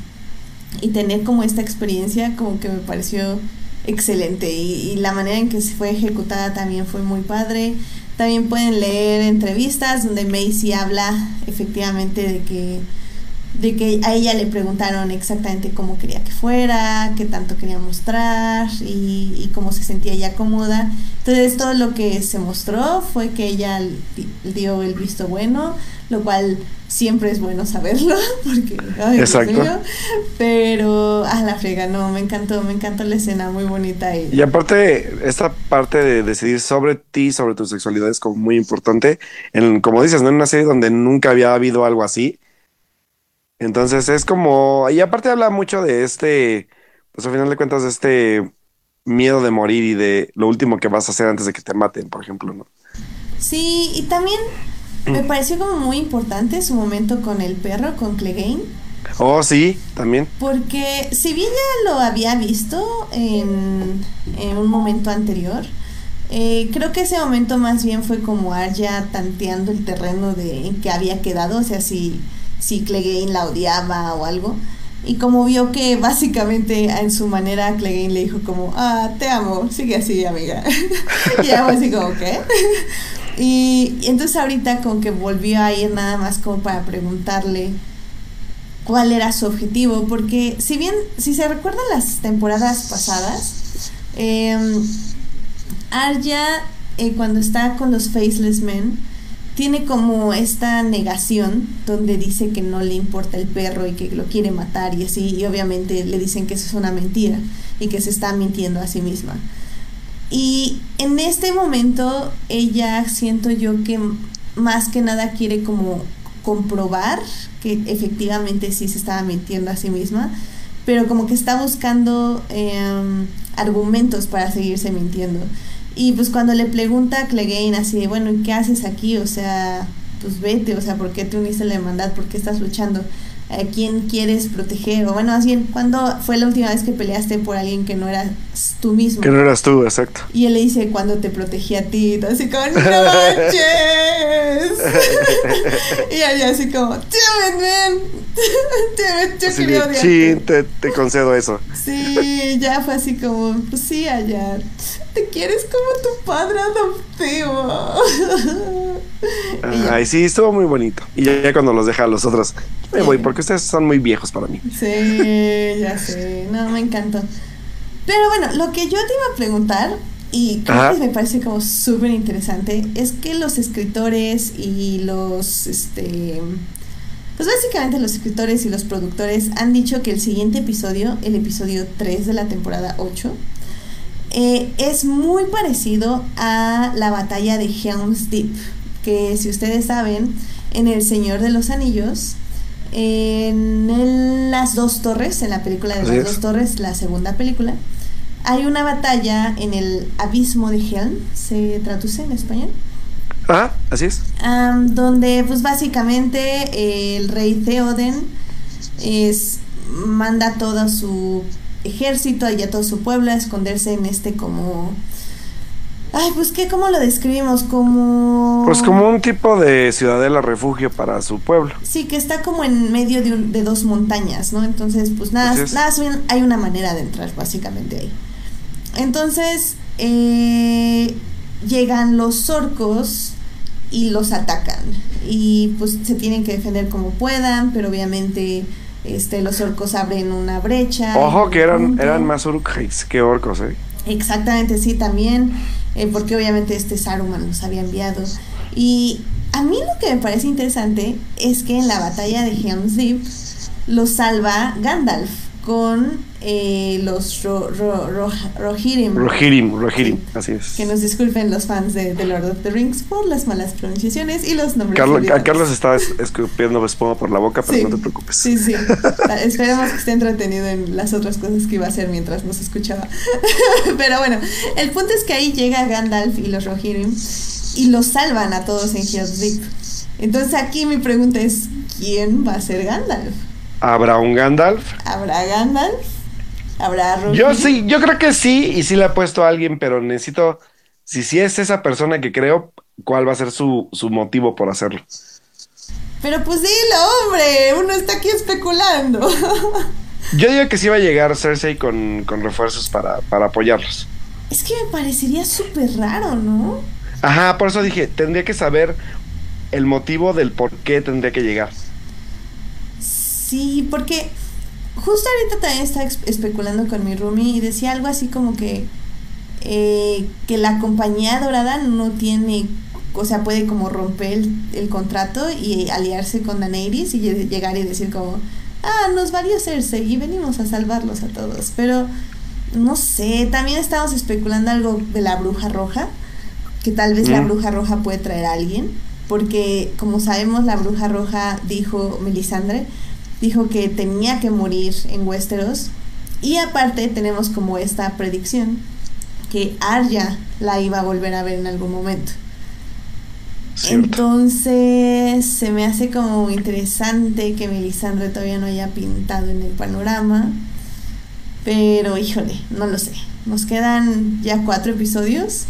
y tener como esta experiencia, como que me pareció excelente. Y, la manera en que se fue ejecutada también fue muy padre También pueden leer entrevistas donde Macy habla efectivamente de que de que a ella le preguntaron exactamente cómo quería que fuera, qué tanto quería mostrar y, y, cómo se sentía ella cómoda. Entonces todo lo que se mostró fue que ella dio el visto bueno, lo cual siempre es bueno saberlo, porque ay, Exacto. Pero a la frega, no, me encantó, me encantó la escena, muy bonita. Y, y aparte, esta parte de decidir sobre ti, sobre tu sexualidad es como muy importante, en, como dices, ¿no? en una serie donde nunca había habido algo así entonces es como, y aparte habla mucho de este, pues al final de cuentas, de este miedo de morir y de lo último que vas a hacer antes de que te maten, por ejemplo, ¿no? Sí, y también me pareció como muy importante su momento con el perro, con Clegane. Oh, sí, también. Porque si bien ya lo había visto en, en un momento anterior, eh, creo que ese momento más bien fue como Arya tanteando el terreno de en que había quedado, o sea, si si Clegane la odiaba o algo. Y como vio que básicamente en su manera Clegane le dijo como, ah, te amo, sigue así, amiga. y ella así como, ¿qué? Y, entonces ahorita como que volvió a ir nada más como para preguntarle cuál era su objetivo, porque si bien, si se recuerdan las temporadas pasadas, eh, Arya eh, cuando está con los Faceless Men, tiene como esta negación donde dice que no le importa el perro y que lo quiere matar y así, y obviamente le dicen que eso es una mentira y que se está mintiendo a sí misma. Y en este momento ella siento yo que más que nada quiere como comprobar que efectivamente sí se estaba mintiendo a sí misma, pero como que está buscando em, argumentos para seguirse mintiendo. Y pues cuando le pregunta a Clegane así bueno, ¿y qué haces aquí? O sea, pues vete, o sea, ¿por qué te uniste a la hermandad? ¿Por qué estás luchando? ¿A quién quieres proteger? O bueno, así, ¿cuándo fue la última vez que peleaste por alguien que no eras tú mismo? Que no eras tú, exacto. Y él le dice, cuando te protegí a ti, así como, ¡no manches! y ella así como. ¡Damn yo Sí, te, te concedo eso. Sí, ya fue así como, pues sí, allá te quieres como tu padre adoptivo. Ay, sí, estuvo muy bonito. Y ya, cuando los deja a los otros, me voy porque ustedes son muy viejos para mí. Sí, ya sé. No, me encantó. Pero bueno, lo que yo te iba a preguntar, y creo que me parece como súper interesante, es que los escritores y los, este, pues básicamente los escritores y los productores han dicho que el siguiente episodio, el episodio 3 de la temporada 8, eh, es muy parecido a la batalla de Helm's Deep, que si ustedes saben, en El Señor de los Anillos, en Las Dos Torres, en la película de Las Dos Torres, la segunda película, hay una batalla en el abismo de Helm, ¿se traduce en español? Ah, así es. donde pues básicamente el rey Theoden es, manda toda su ejército y a todo su pueblo a esconderse en este como... Ay, pues qué, ¿cómo lo describimos? Como... Pues como un tipo de ciudadela refugio para su pueblo. Sí, que está como en medio de, de dos montañas, ¿no? Entonces, pues nada, nada, hay una manera de entrar básicamente ahí. Entonces, eh, llegan los orcos y los atacan. Y pues se tienen que defender como puedan, pero obviamente este, los orcos abren una brecha. Ojo que eran, eran más urukais que orcos, ¿eh? Exactamente, sí, también, eh, porque obviamente este Saruman los había enviado. Y a mí lo que me parece interesante es que en la batalla de Helm's Deep los salva Gandalf con eh, los Rohirrim. Rohirrim, Rohirrim, así es. Que nos disculpen los fans de, The Lord of the Rings por las malas pronunciaciones y los nombres. Carlos, a Carlos está escupiendo espuma por la boca, pero no te preocupes. Sí, sí. Esperemos que esté entretenido en las otras cosas que iba a hacer mientras nos escuchaba. pero bueno, el punto es que ahí llega Gandalf y los Rohirrim y los salvan a todos en Helm's Deep. Entonces aquí mi pregunta es, ¿quién va a ser Gandalf? ¿Habrá un Gandalf? ¿Habrá Gandalf? ¿Habrá Yo sí, yo creo que sí, y sí le he puesto a alguien, pero necesito, si sí es esa persona que creo, ¿cuál va a ser su, su motivo por hacerlo? Pero pues dilo, hombre, uno está aquí especulando. yo digo que sí va a llegar Cersei con, con refuerzos para, para apoyarlos. Es que me parecería súper raro, ¿no? Ajá, por eso dije, tendría que saber el motivo del por qué tendría que llegar. Sí, porque justo ahorita también estaba especulando con mi roomie y decía algo así como que eh, que la compañía dorada no tiene, o sea, puede como romper el, contrato y aliarse con Daenerys y llegar y decir como, ah, nos valió Cersei y venimos a salvarlos a todos. Pero no sé, también estamos especulando algo de la bruja roja, que tal vez la mm. bruja roja puede traer a alguien, porque como sabemos la bruja roja dijo Melisandre, dijo que tenía que morir en Westeros y aparte tenemos como esta predicción que Arya la iba a volver a ver en algún momento. Entonces se me hace como interesante que Melisandre todavía no haya pintado en el panorama. Pero híjole, no lo sé. Nos quedan ya cuatro episodios.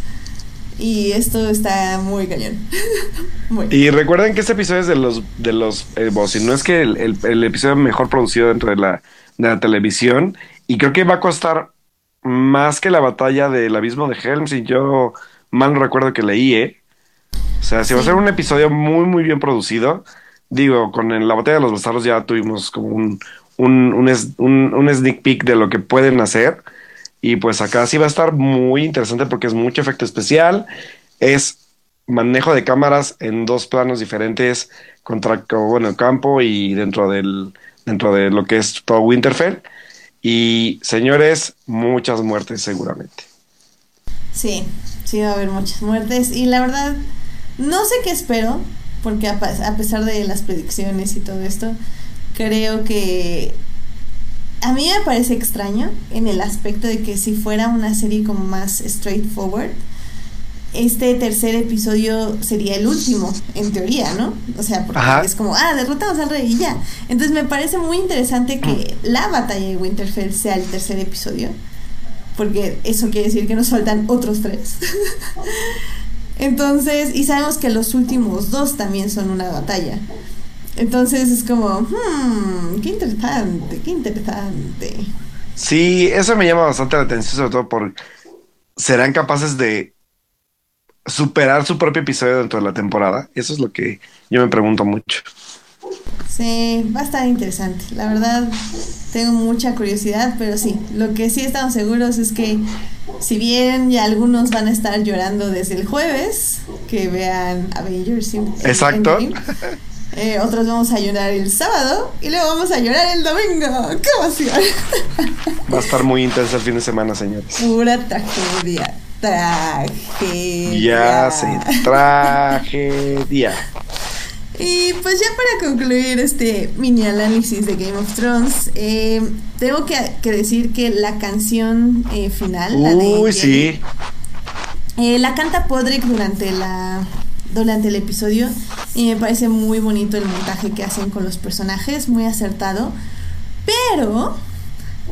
Y esto está muy cañón. Y recuerden que este episodio es de los, de los, eh, si no es que el, episodio mejor producido dentro de la, de la televisión. Y creo que va a costar más que la batalla del abismo de Helms. Y yo mal no recuerdo que leí, ¿eh? O sea, si va a ser un episodio muy, muy bien producido. Digo, con la batalla de los bastardos ya tuvimos como un, un, un, un, sneak peek de lo que pueden hacer. Y pues acá sí va a estar muy interesante porque es mucho efecto especial. Es manejo de cámaras en dos planos diferentes contra bueno, el campo y dentro del dentro de lo que es todo Winterfell. Y señores, muchas muertes seguramente. Sí, sí va a haber muchas muertes. Y la verdad, no sé qué espero, porque a, a pesar de las predicciones y todo esto, creo que a mí me parece extraño en el aspecto de que si fuera una serie como más straightforward, este tercer episodio sería el último, en teoría, ¿no? O sea, porque es como, ah, derrotamos al rey y ya. Entonces me parece muy interesante que la batalla de Winterfell sea el tercer episodio, porque eso quiere decir que nos faltan otros tres. Entonces, y sabemos que los últimos dos también son una batalla. Entonces es como, hmm, qué interesante, qué interesante. Sí, eso me llama bastante la atención, sobre todo por serán capaces de superar su propio episodio dentro de la temporada. Eso es lo que yo me pregunto mucho. Sí, va a estar interesante. La verdad, tengo mucha curiosidad, pero sí, lo que sí estamos seguros es que si bien ya algunos van a estar llorando desde el jueves, que vean Avengers. Exacto. Eh, otros vamos a llorar el sábado y luego vamos a llorar el domingo. ¡Qué emoción! Va a estar muy intenso el fin de semana, señores. Pura tragedia. Tragedia. Ya sé, tragedia. Y pues ya para concluir este mini análisis de Game of Thrones, eh, tengo que, decir que la canción eh, final, la de sí. la canta Podrick durante la durante el episodio y me parece muy bonito el montaje que hacen con los personajes, muy acertado. Pero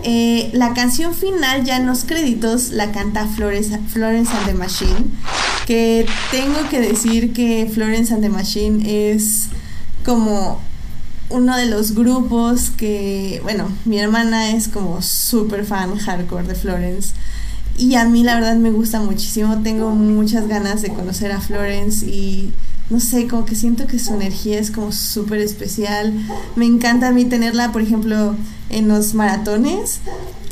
eh, la canción final ya en los créditos la canta Florence, Florence and the Machine, que tengo que decir que Florence and the Machine es como uno de los grupos que, bueno, mi hermana es como súper fan hardcore de Florence. Y a mí la verdad me gusta muchísimo, tengo muchas ganas de conocer a Florence y no sé, como que siento que su energía es como súper especial. Me encanta a mí tenerla, por ejemplo, en los maratones.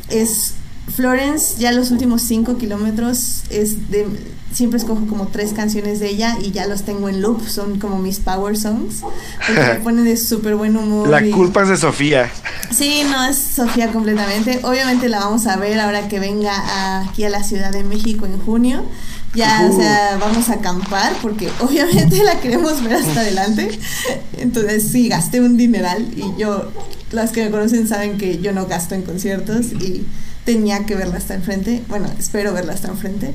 Es Florence, ya los últimos cinco kilómetros, es de, siempre escojo como tres canciones de ella y ya los tengo en loop, son como mis power songs, porque me ponen de súper buen humor. La culpa es de Sofía. Sí, no, es Sofía completamente. Obviamente la vamos a ver ahora que venga aquí a la Ciudad de México en junio. Ya, o sea, vamos a acampar porque obviamente la queremos ver hasta adelante. Entonces, sí, gasté un dineral y yo, las que me conocen saben que yo no gasto en conciertos y tenía que verla hasta enfrente. Bueno, espero verla hasta enfrente.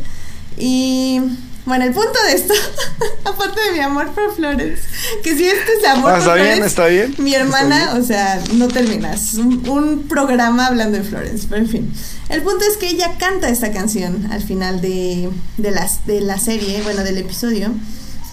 Y bueno, el punto de esto, aparte de mi amor por Flores, que si este es amor ah, bien, está bien. Mi hermana, o sea, no terminas. Un, un, programa hablando de Flores, pero en fin. El punto es que ella canta esta canción al final de, de, las, de la serie, bueno, del episodio.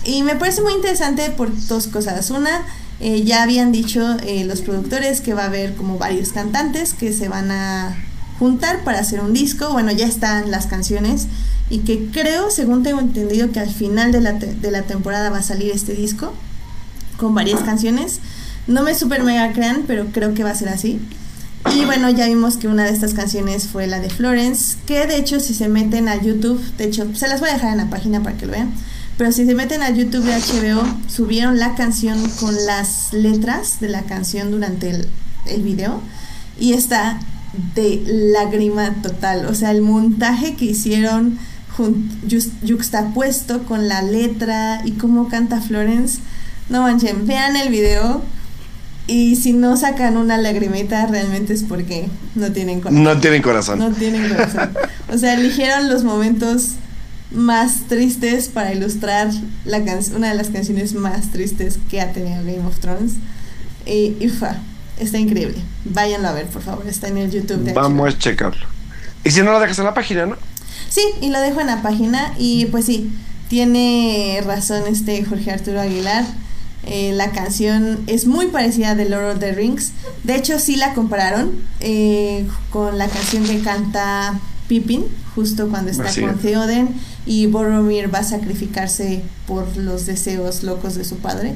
Y me parece muy interesante por dos cosas. Una, eh, ya habían dicho eh, los productores que va a haber como varios cantantes que se van a juntar para hacer un disco. Bueno, ya están las canciones y que creo, según tengo entendido, que al final de la, de la temporada va a salir este disco con varias canciones. No me super mega crean, pero creo que va a ser así. Y bueno, ya vimos que una de estas canciones fue la de Florence, que de hecho si se meten a YouTube, de hecho se las voy a dejar en la página para que lo vean, pero si se meten a YouTube de HBO, subieron la canción con las letras de la canción durante el, el video y está de lágrima total, o sea, el montaje que hicieron juxtapuesto con la letra y cómo canta Florence, no manchen, vean el video y si no sacan una lagrimita, realmente es porque no tienen corazón. No tienen corazón. No tienen corazón. O sea, eligieron los momentos más tristes para ilustrar la una de las canciones más tristes que ha tenido Game of Thrones. Y, y está increíble. Váyanlo a ver, por favor. Está en el YouTube de Vamos a checarlo. Y si no lo dejas en la página, ¿no? Sí, y lo dejo en la página. Y pues sí, tiene razón este Jorge Arturo Aguilar eh, la canción es muy parecida de Lord of the Rings. De hecho, sí la compararon eh, con la canción que canta Pippin, justo cuando está con Theoden y Boromir va a sacrificarse por los deseos locos de su padre.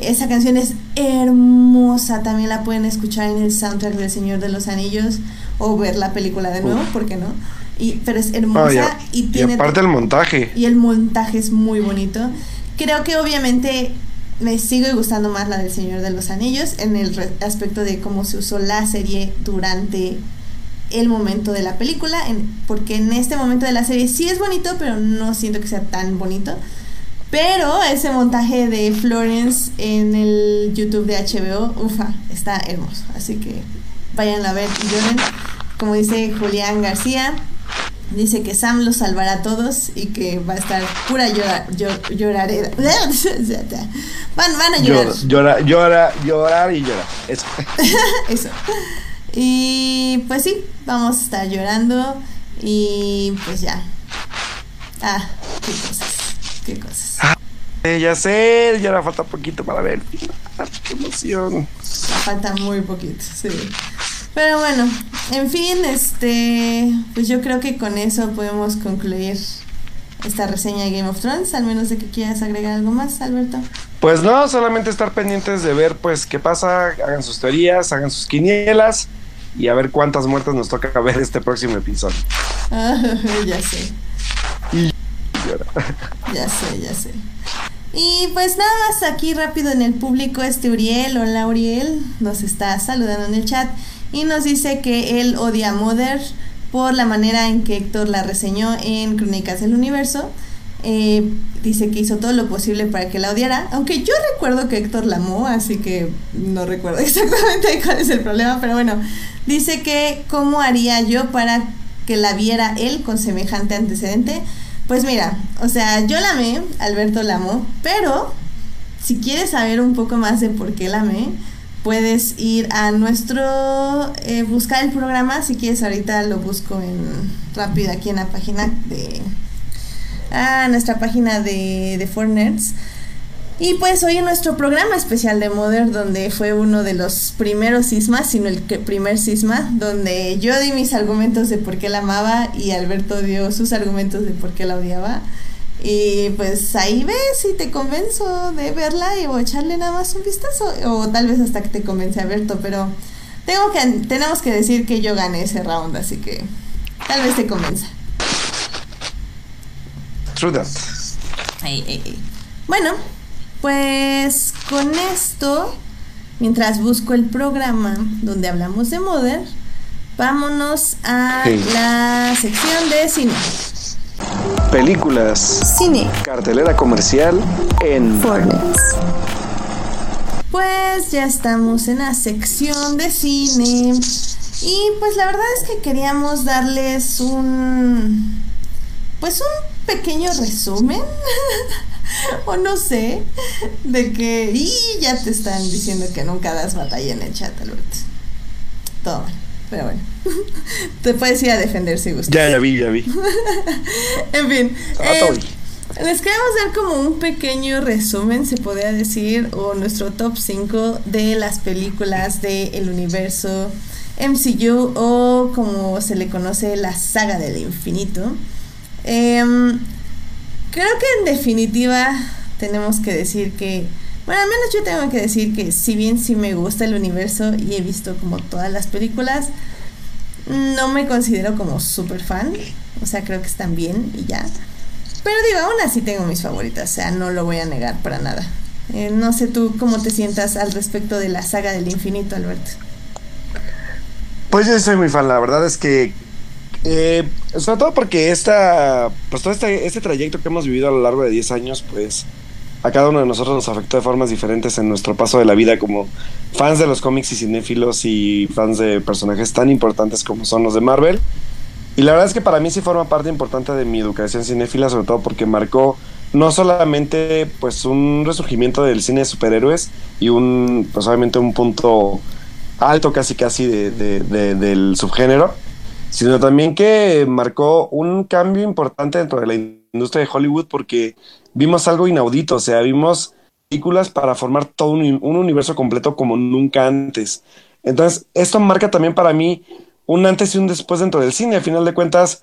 Esa canción es hermosa, también la pueden escuchar en el soundtrack del Señor de los Anillos o ver la película de nuevo, ¿por qué no? Y, pero es hermosa y, tiene... Y aparte el montaje. Y el montaje es muy bonito. Creo que obviamente me sigue gustando más la del Señor de los Anillos en el aspecto de cómo se usó la serie durante el momento de la película, porque en este momento de la serie sí es bonito, pero no siento que sea tan bonito. Pero ese montaje de Florence en el YouTube de HBO, ufa, está hermoso. Así que vayan a ver y lloren. Como dice Julián García, Dice que Sam los salvará a todos y que va a estar pura llora, llorarera. Van, van a llorar. Llora, llora, llorar y llorar. Eso. Eso. Y pues sí, vamos a estar llorando y pues ya. Ah, qué cosas. Qué cosas. Ah, ya sé, ya le falta poquito para ver. Qué emoción. Falta muy poquito, sí. Pero bueno, en fin, este, pues yo creo que con eso podemos concluir esta reseña de Game of Thrones, al menos de que quieras agregar algo más, Alberto. Pues no, solamente estar pendientes de ver pues qué pasa, hagan sus teorías, hagan sus quinielas y a ver cuántas muertes nos toca ver este próximo episodio. ya sé. ya sé, ya sé. Y pues nada más aquí rápido en el público, este Uriel, hola Uriel, nos está saludando en el chat y nos dice que él odia a Mother por la manera en que Héctor la reseñó en Crónicas del Universo. Eh, dice que hizo todo lo posible para que la odiara, aunque yo recuerdo que Héctor la amó, así que no recuerdo exactamente cuál es el problema, pero bueno, dice que cómo haría yo para que la viera él con semejante antecedente. Pues mira, o sea, yo la amé, Alberto la amó, pero si quieres saber un poco más de por qué la amé, puedes ir a nuestro, eh, buscar el programa, si quieres ahorita lo busco en rápido aquí en la página de, ah, nuestra página de, de Nerds. Y pues hoy en nuestro programa especial de Modern, donde fue uno de los primeros sismas, sino el primer sisma, donde yo di mis argumentos de por qué la amaba y Alberto dio sus argumentos de por qué la odiaba. Y pues ahí ves si te convenzo de verla y o echarle nada más un vistazo. O tal vez hasta que te convence a Berto, pero tengo que, tenemos que decir que yo gané ese round, así que tal vez te convenza. True that. Bueno, pues con esto, mientras busco el programa donde hablamos de Modern, vámonos a la sección de cine. Películas. Cine. Cartelera comercial en Fortnite. Pues ya estamos en la sección de cine. Y pues la verdad es que queríamos darles un. Pues un pequeño resumen. o no sé. De que. Y ya te están diciendo que nunca das batalla en el chat, Alberto. Todo pero bueno. Te puedes ir a defender si gustas. Ya, ya vi, ya vi. en fin. Eh, les queremos dar como un pequeño resumen, se podría decir, o nuestro top 5 de las películas del universo MCU o como se le conoce la saga del infinito. Em, creo que en definitiva tenemos que decir que, bueno, al menos yo tengo que decir que si bien sí me gusta el universo y he visto como todas las películas, no me considero como súper fan. O sea, creo que están bien y ya. Pero digo, aún así tengo mis favoritas, o sea, no lo voy a negar para nada. Eh, no sé tú cómo te sientas al respecto de la saga del infinito, Alberto. Pues yo soy muy fan, la verdad es que, eh, sobre todo porque esta, pues todo este, este trayecto que hemos vivido a lo largo de 10 años, pues a cada uno de nosotros nos afectó de formas diferentes en nuestro paso de la vida como fans de los cómics y cinéfilos y fans de personajes tan importantes como son los de Marvel. Y la verdad es que para mí sí forma parte importante de mi educación cinéfila, sobre todo porque marcó no solamente pues un resurgimiento del cine de superhéroes y un pues obviamente un punto alto casi casi de, de, del subgénero, sino también que marcó un cambio importante dentro de la industria de Hollywood porque vimos algo inaudito, o sea, vimos películas para formar todo un, un universo completo como nunca antes. Entonces, esto marca también para mí un antes y un después dentro del cine, a final de cuentas,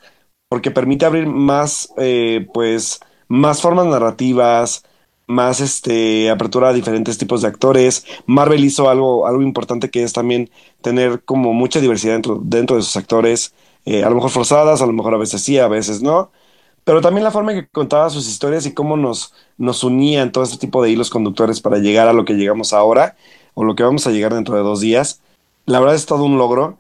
porque permite abrir más, eh, pues, más formas narrativas, más este, apertura a diferentes tipos de actores. Marvel hizo algo, algo importante que es también tener como mucha diversidad dentro, dentro de sus actores, eh, a lo mejor forzadas, a lo mejor a veces sí, a veces no. Pero también la forma en que contaba sus historias y cómo nos, nos unían todo este tipo de hilos conductores para llegar a lo que llegamos ahora o lo que vamos a llegar dentro de dos días. La verdad es todo un logro.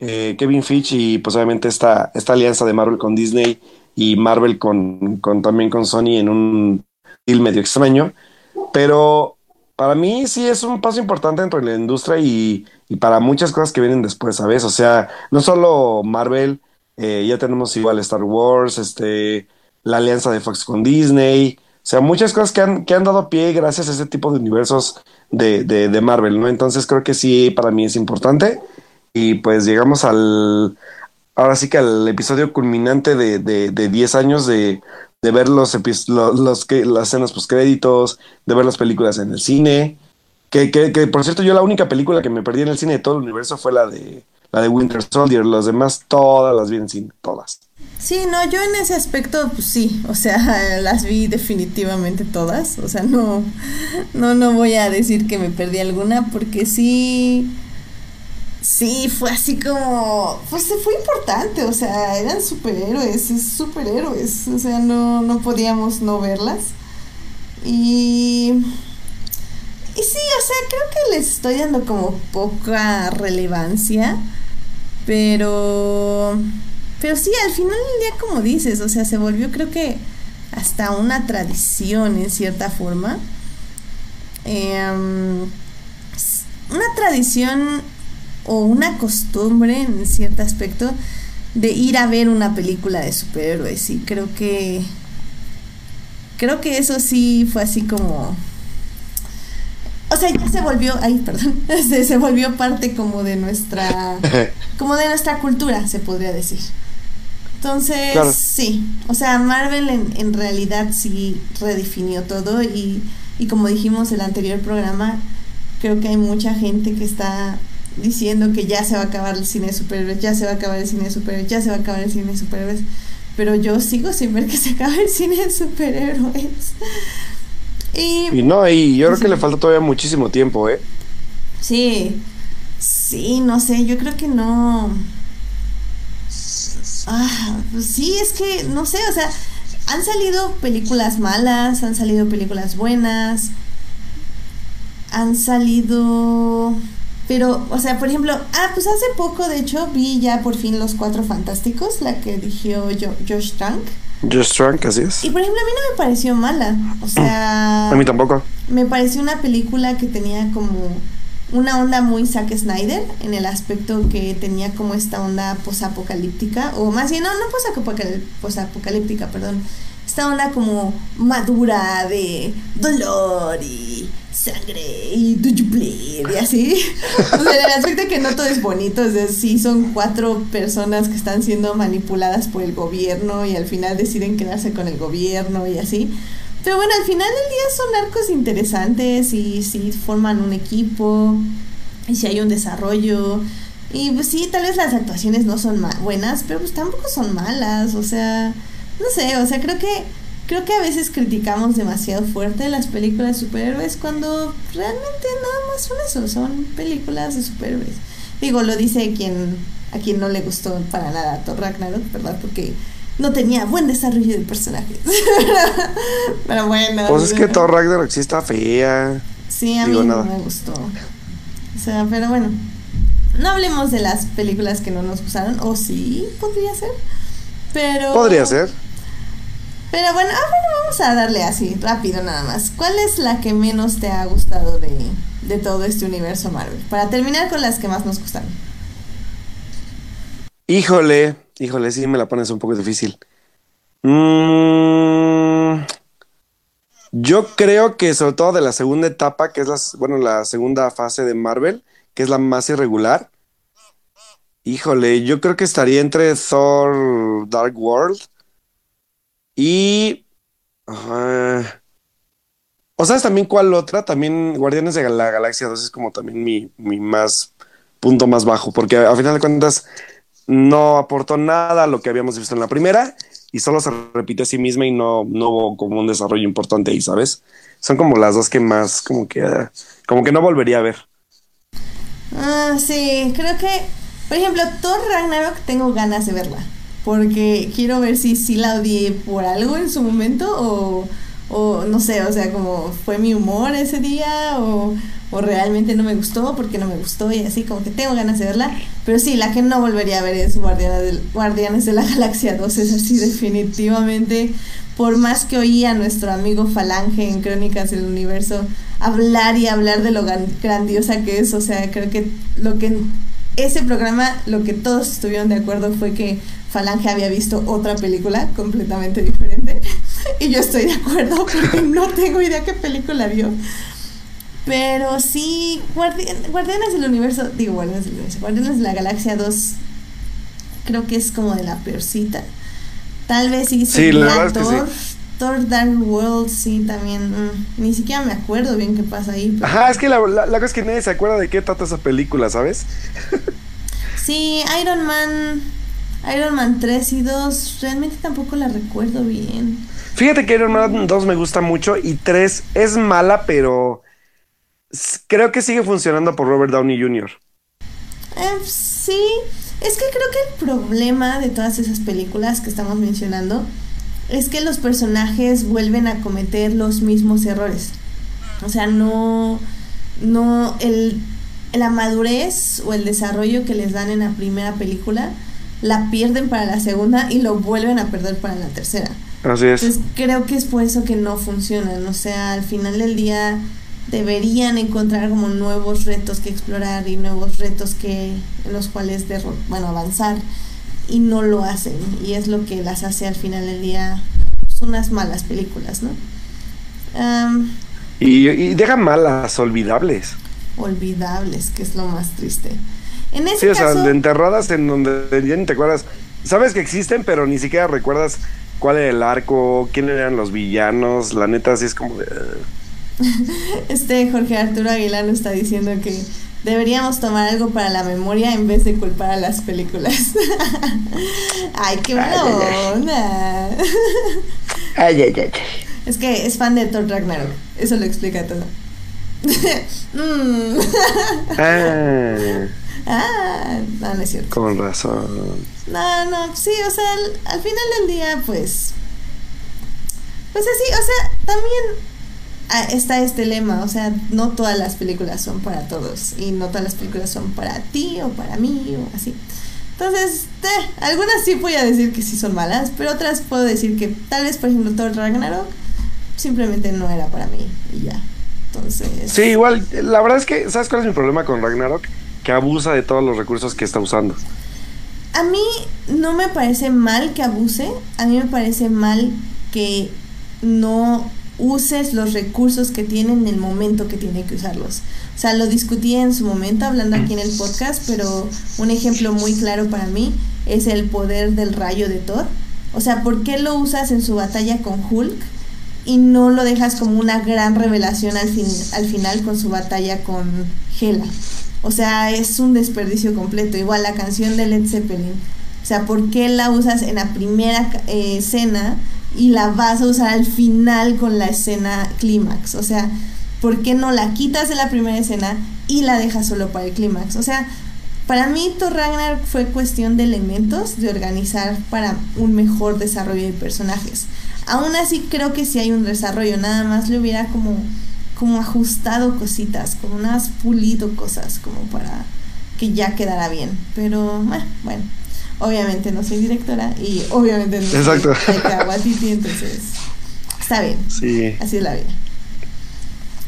Eh, Kevin Fitch y pues obviamente esta, esta alianza de Marvel con Disney y Marvel con, con también con Sony en un deal medio extraño. Pero para mí sí es un paso importante dentro de la industria y, y para muchas cosas que vienen después, ¿sabes? O sea, no solo Marvel, eh, ya tenemos igual Star Wars, este, la alianza de Fox con Disney, o sea, muchas cosas que han, que han dado pie gracias a ese tipo de universos de, de, de Marvel, ¿no? Entonces creo que sí, para mí es importante. Y pues llegamos al, ahora sí que al episodio culminante de, de, de 10 años de, de ver los, los, los que, las escenas post créditos, de ver las películas en el cine. Que, que, por cierto, yo la única película que me perdí en el cine de todo el universo fue la de la de Winter Soldier. Los demás todas las vi en cine, todas. Sí, no, yo en ese aspecto, pues sí, o sea, las vi definitivamente todas. O sea, no, no, no voy a decir que me perdí alguna, porque sí Sí, fue así como, pues fue importante, o sea, eran superhéroes, es superhéroes, o sea, no, no podíamos no verlas. Y, y sí, o sea, creo que les estoy dando como poca relevancia, pero, pero sí, al final del día, como dices, o sea, se volvió creo que hasta una tradición en cierta forma. Eh, una tradición o una costumbre en cierto aspecto de ir a ver una película de superhéroes. Y creo que creo que eso sí fue así como o sea ya se volvió ay perdón se, se volvió parte como de nuestra como de nuestra cultura se podría decir. Entonces sí o sea Marvel en, en realidad sí redefinió todo y, y como dijimos en el anterior programa creo que hay mucha gente que está diciendo que ya se va a acabar el cine de superhéroes, ya se va a acabar el cine de superhéroes, ya se va a acabar el cine de superhéroes. Pero yo sigo sin ver que se acabe el cine de superhéroes. Y, no, y yo creo que le falta todavía muchísimo tiempo, ¿eh? Sí, sí, no sé, yo creo que no. Ah, pues sí, es que, no sé, o sea, han salido películas malas, han salido películas buenas, han salido pero, o sea, por ejemplo, ah, pues hace poco, de hecho, vi ya por fin Los Cuatro Fantásticos, la que dirigió Josh Trank. Josh Trank, así es. Y por ejemplo, a mí no me pareció mala. O sea. A mí tampoco. Me pareció una película que tenía como una onda muy Zack Snyder en el aspecto que tenía como esta onda posapocalíptica, o más bien, no, no posapocalíptica, perdón. Esta onda como madura de dolor y sangre y do you bleed y así. o sea, el aspecto que no todo es bonito, es decir, sí son cuatro personas que están siendo manipuladas por el gobierno y al final deciden quedarse con el gobierno y así. Pero bueno, al final del día son arcos interesantes y sí forman un equipo y si hay un desarrollo. Y pues sí, tal vez las actuaciones no son buenas, pero pues tampoco son malas, o sea, no sé, o sea, creo que creo que a veces criticamos demasiado fuerte las películas de superhéroes cuando realmente nada más son eso, son películas de superhéroes. Digo, lo dice quien a quien no le gustó para nada Thor Ragnarok, ¿verdad? Porque no tenía buen desarrollo de personajes. Pero bueno. Pues es que Thor Ragnarok sí está fea. Sí, a mí no me gustó. O sea, pero bueno. No hablemos de las películas que no nos gustaron. O sí, podría ser. Pero. Podría ser. Pero bueno, vamos a darle así, rápido nada más. ¿Cuál es la que menos te ha gustado de, de todo este universo Marvel? Para terminar con las que más nos gustaron. Híjole, híjole, sí me la pones un poco difícil. Mm, yo creo que sobre todo de la segunda etapa, que es la, bueno, la segunda fase de Marvel, que es la más irregular. Híjole, yo creo que estaría entre Thor Dark World y... o sabes también cuál otra, también Guardianes de la Galaxia 2 es como también mi, mi más punto más bajo, porque a final de cuentas no aportó nada a lo que habíamos visto en la primera y solo se repite a sí misma y no, no hubo como un desarrollo importante ahí, ¿sabes? Son como las dos que más, como que, como que no volvería a ver. Ah, sí, creo que, por ejemplo, Thor Ragnarok tengo ganas de verla, porque quiero ver si sí la odié por algo en su momento o, o no sé, o sea, como fue mi humor ese día o, o realmente no me gustó porque no me gustó y así como que tengo ganas de verla. Pero sí, la que no volvería a ver es Guardianes de la Galaxia 2, es así definitivamente. Por más que oí a nuestro amigo Falange en Crónicas del Universo hablar y hablar de lo grandiosa que es, o sea, creo que lo que ese programa, lo que todos estuvieron de acuerdo fue que Falange había visto otra película completamente diferente. Y yo estoy de acuerdo porque no tengo idea qué película vio. Pero sí, Guardianes del Universo, digo Guardianes del Universo, Guardianes de la Galaxia 2, creo que es como de la peorcita. Tal vez sí, sí la verdad Thor, Thor Dark World, sí, también. Mm, ni siquiera me acuerdo bien qué pasa ahí. Ajá, es que la, la, cosa es que nadie se acuerda de qué trata esa película, ¿sabes? sí, Iron Man, Iron Man 3 y 2, realmente tampoco la recuerdo bien. Fíjate que Iron Man 2 me gusta mucho y 3 es mala, pero creo que sigue funcionando por Robert Downey Jr. Eh, sí, es que creo que el problema de todas esas películas que estamos mencionando es que los personajes vuelven a cometer los mismos errores. O sea, no, no, el, la madurez o el desarrollo que les dan en la primera película la pierden para la segunda y lo vuelven a perder para la tercera. Así es. Entonces creo que es por eso que no funcionan. O sea, al final del día deberían encontrar como nuevos retos que explorar y nuevos retos que en los cuales bueno avanzar y no lo hacen. Y es lo que las hace al final del día son unas malas películas no y, y dejan malas olvidables. Olvidables que es lo más triste. En ese sí, o sea, enterradas en donde ya ni te acuerdas. Sabes que existen pero ni siquiera recuerdas cuál era el arco quién eran los villanos. La neta así es como de Este Jorge Arturo Aguilar nos está diciendo que deberíamos tomar algo para la memoria en vez de culpar a las películas. ay, qué buena onda. ay, ay, ay. Es que es fan de Thor Ragnarok. Eso lo explica todo. Mm. ah. Ah, no, no es cierto. Con razón. No, no, sí, o sea, al final del día, pues. Pues así, o sea, también está este lema, o sea, no todas las películas son para todos y no todas las películas son para ti o para mí o así. Entonces, eh, algunas sí voy a decir que sí son malas, pero otras puedo decir que tal vez, por ejemplo, Thor Ragnarok simplemente no era para mí y ya. Entonces... Sí, igual, la verdad es que, ¿sabes cuál es mi problema con Ragnarok? Que abusa de todos los recursos que está usando. A mí no me parece mal que abuse, a mí me parece mal que no uses los recursos que tiene en el momento que tiene que usarlos. O sea, lo discutí en su momento hablando aquí en el podcast, pero un ejemplo muy claro para mí es el poder del rayo de Thor. O sea, ¿por qué lo usas en su batalla con Hulk y no lo dejas como una gran revelación al final con su batalla con Hela? O sea, es un desperdicio completo. Igual la canción de Led Zeppelin. O sea, ¿por qué la usas en la primera eh, escena y la vas a usar al final con la escena clímax? O sea, ¿por qué no la quitas de la primera escena y la dejas solo para el clímax? O sea, para mí Thor Ragnar fue cuestión de elementos de organizar para un mejor desarrollo de personajes. Aún así creo que si hay un desarrollo, nada más le hubiera como, como ajustado cositas, como más pulido cosas, como para que ya quedara bien. Pero bueno, obviamente no soy directora y obviamente no Exacto. soy entonces está bien. Sí. Así es la vida.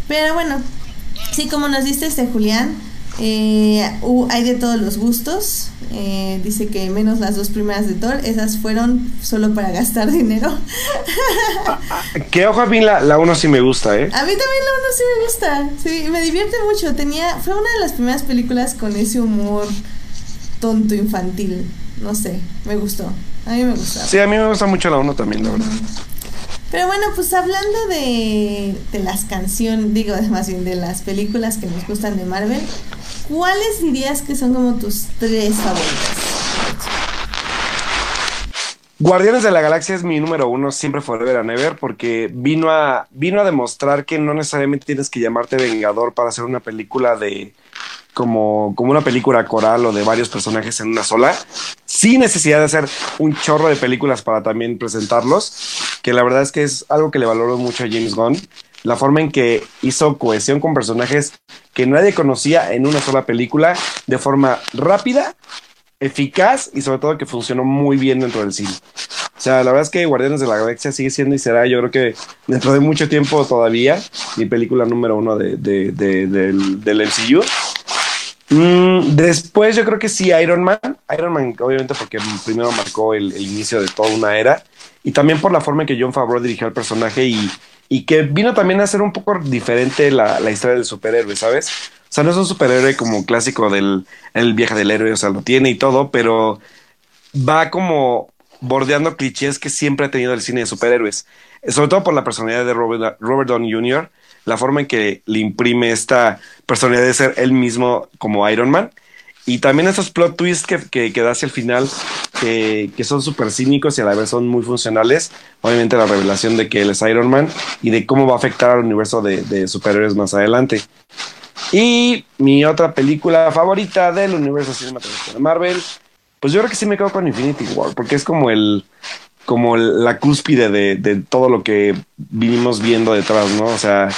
Pero bueno, sí, como nos diste este Julián, eh, hay de todos los gustos. Eh, dice que menos las dos primeras de Thor, esas fueron solo para gastar dinero. que ojo, a mí la, la uno sí me gusta, ¿eh? A mí también la uno sí me gusta. Sí, me divierte mucho. Tenía, fue una de las primeras películas con ese humor tonto infantil. No sé, me gustó. A mí me gusta. Sí, a mí me gusta mucho la uno también, la verdad. Pero bueno, pues hablando de, de las canciones, digo más bien de las películas que nos gustan de Marvel, ¿cuáles dirías que son como tus tres favoritas? Guardianes de la Galaxia es mi número uno, siempre Forever and Ever, porque vino a, vino a demostrar que no necesariamente tienes que llamarte Vengador para hacer una película de, como, como una película coral o de varios personajes en una sola, sin necesidad de hacer un chorro de películas para también presentarlos, que la verdad es que es algo que le valoro mucho a James Gunn, la forma en que hizo cohesión con personajes que nadie conocía en una sola película de forma rápida, eficaz y sobre todo que funcionó muy bien dentro del cine. O sea, la verdad es que Guardianes de la Galaxia sigue siendo y será, yo creo que dentro de mucho tiempo todavía, mi película número uno de, del, del MCU. Mm, después yo creo que sí, Iron Man. Iron Man, obviamente, porque primero marcó el, inicio de toda una era. Y también por la forma en que John Favreau dirigió al personaje y, y que vino también a ser un poco diferente la, la, historia del superhéroe, ¿sabes? O sea, no es un superhéroe como clásico del el viaje del héroe, o sea, lo tiene y todo, pero va como bordeando clichés que siempre ha tenido el cine de superhéroes. Sobre todo por la personalidad de Robert, Robert Downey Jr., la forma en que le imprime esta personalidad de ser él mismo como Iron Man. Y también esos plot twists que, que, que da hacia el final, que, que son súper cínicos y a la vez son muy funcionales. Obviamente la revelación de que él es Iron Man y de cómo va a afectar al universo de, de superhéroes más adelante. Y mi otra película favorita del universo cinematográfico de Marvel, pues yo creo que sí me quedo con Infinity War, porque es como el, como la cúspide de, de, todo lo que vinimos viendo detrás, ¿no? O sea,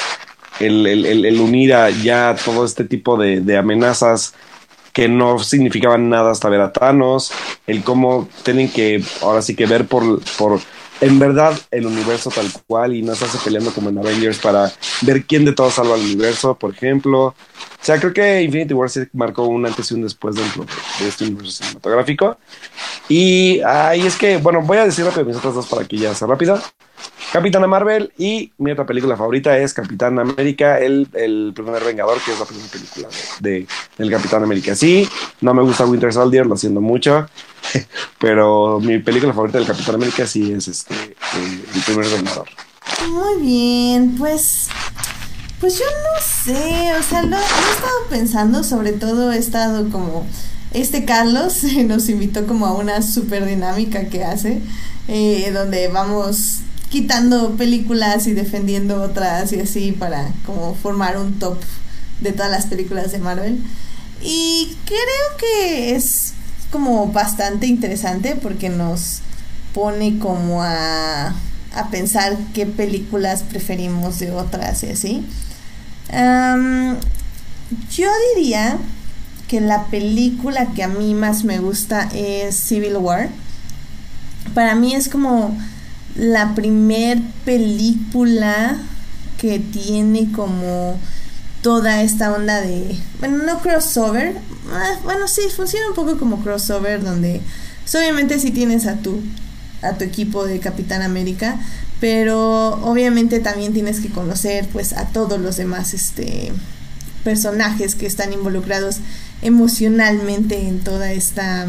el, el, unir a ya todo este tipo de, de, amenazas que no significaban nada hasta ver a Thanos, el cómo tienen que ahora sí que ver por, por en verdad el universo tal cual y no estarse peleando como en Avengers para ver quién de todos salva al universo, por ejemplo. O sea, creo que Infinity War se marcó un antes y un después dentro de este universo cinematográfico. Y ahí es que, bueno, voy a decir rápido mis otras dos para que ya sea rápido. Capitana Marvel y mi otra película favorita es Capitán América, el, el primer Vengador, que es la primera película de, de, del Capitán América. Sí, no me gusta Winter Soldier, lo siento mucho, pero mi película favorita del Capitán América sí es este, el, el primer Vengador. Muy bien, pues pues yo no sé, o sea, lo, he estado pensando, sobre todo he estado como, este Carlos nos invitó como a una super dinámica que hace, eh, donde vamos quitando películas y defendiendo otras y así para como formar un top de todas las películas de Marvel. Y creo que es como bastante interesante porque nos pone como a, a pensar qué películas preferimos de otras y así. Yo diría que la película que a mí más me gusta es Civil War. Para mí es como la primer película que tiene como toda esta onda de, bueno, no crossover, bueno, sí, funciona un poco como crossover donde pues, obviamente sí tienes a tu a tu equipo de Capitán América, pero obviamente también tienes que conocer pues a todos los demás este personajes que están involucrados emocionalmente en toda esta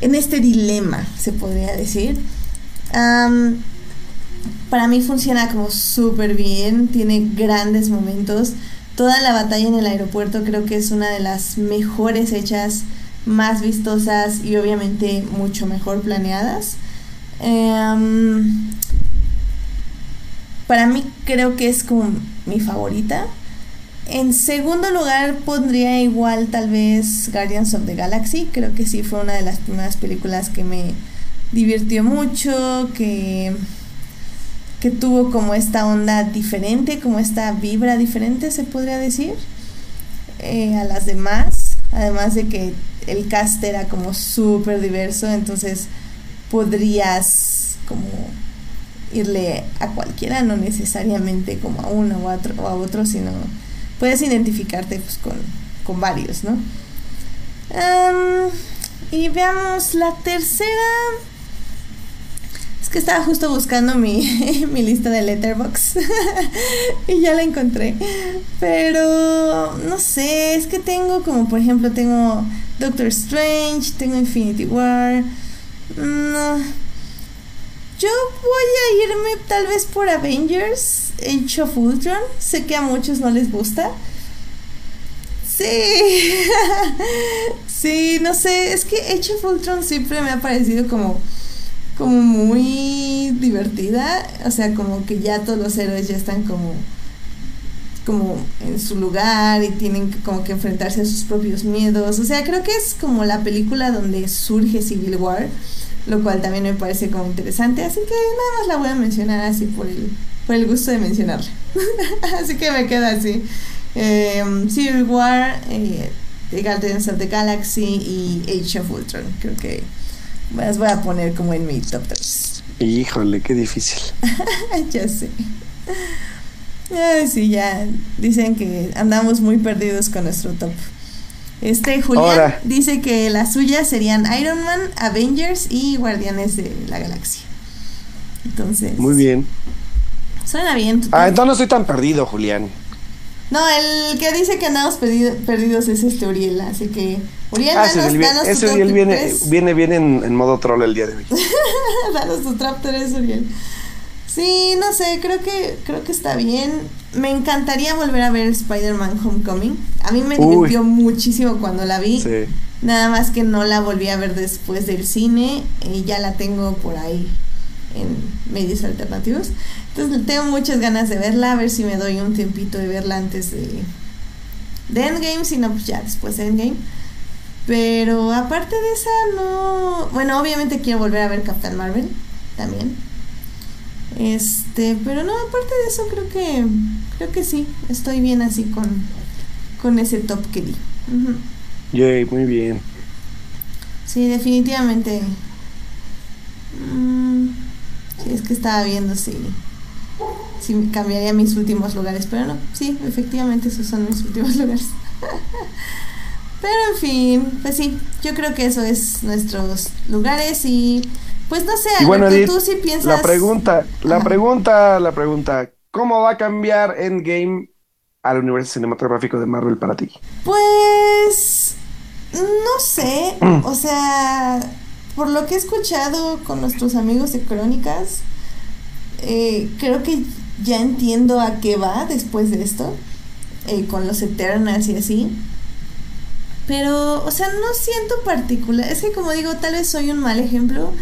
en este dilema se podría decir para mí funciona como súper bien tiene grandes momentos toda la batalla en el aeropuerto creo que es una de las mejores hechas más vistosas y obviamente mucho mejor planeadas. Em, para mí creo que es como mi favorita. En segundo lugar pondría igual tal vez Guardians of the Galaxy. Creo que sí fue una de las primeras películas que me divirtió mucho, que, que tuvo como esta onda diferente, como esta vibra diferente, se podría decir, eh, a las demás. Además de que el cast era como súper diverso, entonces podrías como irle a cualquiera, no necesariamente como a uno o a otro, o a otro sino puedes identificarte pues, con, con varios, ¿no? y veamos la tercera. Es que estaba justo buscando mi, mi lista de letterbox y ya la encontré. Pero no sé, es que tengo como por ejemplo tengo Doctor Strange, tengo Infinity War. No. Yo voy a irme tal vez por Avengers, Age of Ultron. Sé que a muchos no les gusta. Sí. sí, no sé, es que Age of Ultron siempre me ha parecido como como muy divertida, o sea, como que ya todos los héroes ya están como como en su lugar y tienen que como que enfrentarse a sus propios miedos. O sea, creo que es como la película donde surge Civil War, lo cual también me parece como interesante, así que nada más la voy a mencionar así por el, por el gusto de mencionarla. así que me queda así. Em, Civil War, eh, The Guardians of the Galaxy y Age of Ultron. Creo que las voy a poner como en mi top 3. Híjole, qué difícil. ya sé. Ay, sí, ya dicen que andamos muy perdidos con nuestro top. Este Julián dice que las suyas serían Iron Man, Avengers y Guardianes de la Galaxia. Entonces. Muy bien. Suena bien. Ah, entonces no estoy tan perdido, Julián. No, el que dice que andamos perdidos es este Uriel, así que Uriel, ah, danos, danos ese Uriel viene, viene, viene en, en, modo troll el día de hoy. danos tu trap 3, Uriel. Sí, no sé, creo que, creo que está bien. Me encantaría volver a ver Spider-Man Homecoming. A mí me divirtió muchísimo cuando la vi. Nada más que no la volví a ver después del cine y ya la tengo por ahí en medios alternativos. Entonces tengo muchas ganas de verla, a ver si me doy un tiempito de verla antes de, de Endgame, si no, pues ya después de Endgame. Pero aparte de esa, no. Bueno, obviamente quiero volver a ver Captain Marvel también. Este, pero no, aparte de eso creo que creo que sí, estoy bien así con, con ese top que di. Yay, muy bien. Sí, definitivamente. Mm, sí, es que estaba viendo si, si cambiaría mis últimos lugares, pero no, sí, efectivamente esos son mis últimos lugares. pero en fin, pues sí, yo creo que eso es nuestros lugares y pues no sé, y bueno, tú sí piensas. La pregunta, la pregunta, la pregunta, ¿cómo va a cambiar Endgame al universo cinematográfico de Marvel para ti? Pues no sé, o sea, por lo que he escuchado con nuestros amigos de Crónicas, eh, creo que ya entiendo a qué va después de esto, eh, con los Eternals y así. Pero, o sea, no siento particular. Es que como digo, tal vez soy un mal ejemplo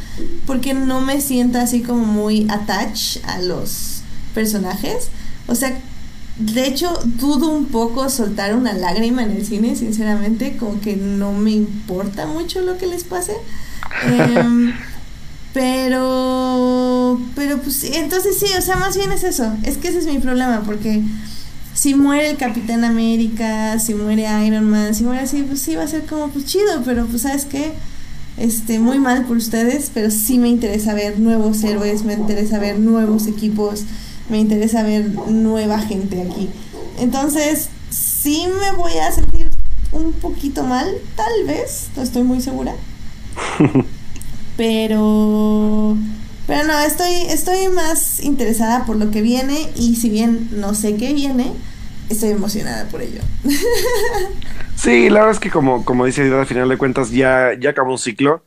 porque no me siento así como muy attached a los personajes. O sea, de hecho, dudo un poco soltar una lágrima en el cine, sinceramente, como que no me importa mucho lo que les pase. Em, pero, pero pues entonces sí, o sea, más bien es eso. Es que ese es mi problema porque si muere el Capitán América, si muere Iron Man, si muere así, pues sí va a ser como pues chido, pero pues sabes qué, este, muy mal por ustedes, pero sí me interesa ver nuevos héroes, me interesa ver nuevos equipos, me interesa ver nueva gente aquí. Entonces, sí me voy a sentir un poquito mal, tal vez, no estoy muy segura. pero pero no, estoy estoy más interesada por lo que viene y si bien no sé qué viene, estoy emocionada por ello. sí, la verdad es que como, como dice al final de cuentas ya, ya acabó un ciclo.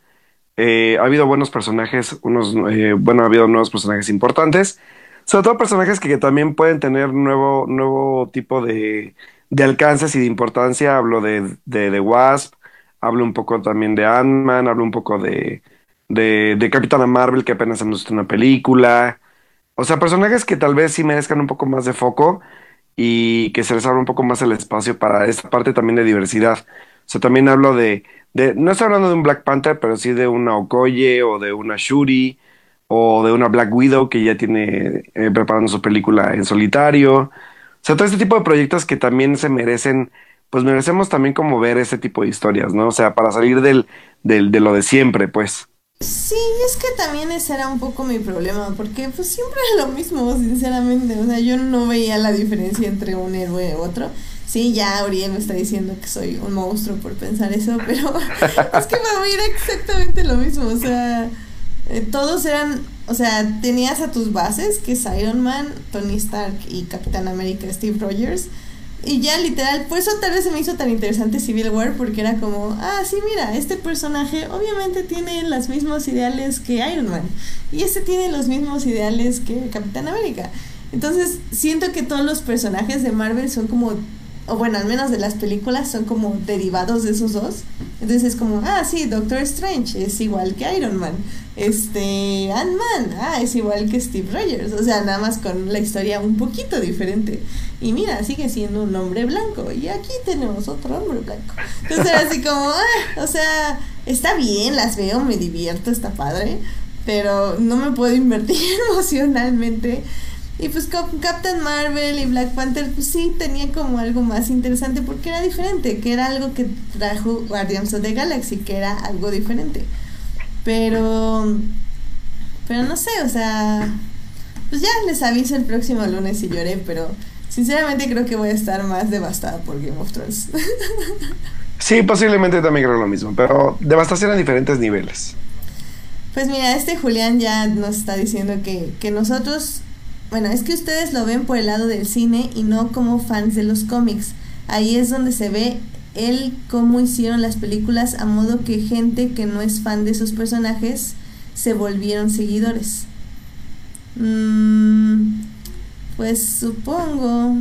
Eh, ha habido buenos personajes, unos, eh, bueno, ha habido nuevos personajes importantes, sobre todo personajes que, también pueden tener nuevo, nuevo tipo de, de, alcances y de importancia. Hablo de, de, Wasp, hablo un poco también de Ant-Man, hablo un poco de, de, de Capitana Marvel, que apenas anunció una película. O sea, personajes que tal vez sí merezcan un poco más de foco y que se les abra un poco más el espacio para esta parte también de diversidad. O sea, también hablo de, de no estoy hablando de un Black Panther, pero sí de una Okoye o de una Shuri o de una Black Widow que ya tiene eh, preparando su película en solitario. O sea, todo este tipo de proyectos que también se merecen pues merecemos también como ver ese tipo de historias, ¿no? O sea, para salir del, del, de lo de siempre, pues. Sí, es que también ese era un poco mi problema, porque pues siempre es lo mismo, sinceramente. O sea, yo no veía la diferencia entre un héroe y otro. Sí, ya Uriel me está diciendo que soy un monstruo por pensar eso, pero es que para mí era exactamente lo mismo. O sea, eh, todos eran, o sea, tenías a tus bases, que es Iron Man, Tony Stark y Capitán América, Steve Rogers y ya literal, por eso tal vez se me hizo tan interesante Civil War, porque era como, ah, sí, mira, este personaje obviamente tiene los mismos ideales que Iron Man. Y este tiene los mismos ideales que Capitán América. Entonces, siento que todos los personajes de Marvel son como, o bueno, al menos de las películas, son como derivados de esos dos. Entonces es como, ah, sí, Doctor Strange es igual que Iron Man. Este, Ant-Man, ah, es igual que Steve Rogers. O sea, nada más con la historia un poquito diferente. Y mira, sigue siendo un hombre blanco. Y aquí tenemos otro hombre blanco. Entonces era así como, ah, o sea, está bien, las veo, me divierto, está padre. Pero no me puedo invertir emocionalmente. Y pues Captain Marvel y Black Panther, pues sí tenía como algo más interesante porque era diferente, que era algo que trajo Guardians of the Galaxy, que era algo diferente. Pero, pero no sé, o sea, pues ya les aviso el próximo lunes si lloré, pero Sinceramente creo que voy a estar más devastada por Game of Thrones. sí, posiblemente también creo lo mismo, pero devastación a diferentes niveles. Pues mira, este Julián ya nos está diciendo que, que nosotros, bueno, es que ustedes lo ven por el lado del cine y no como fans de los cómics. Ahí es donde se ve el cómo hicieron las películas a modo que gente que no es fan de esos personajes se volvieron seguidores. Mmm pues supongo.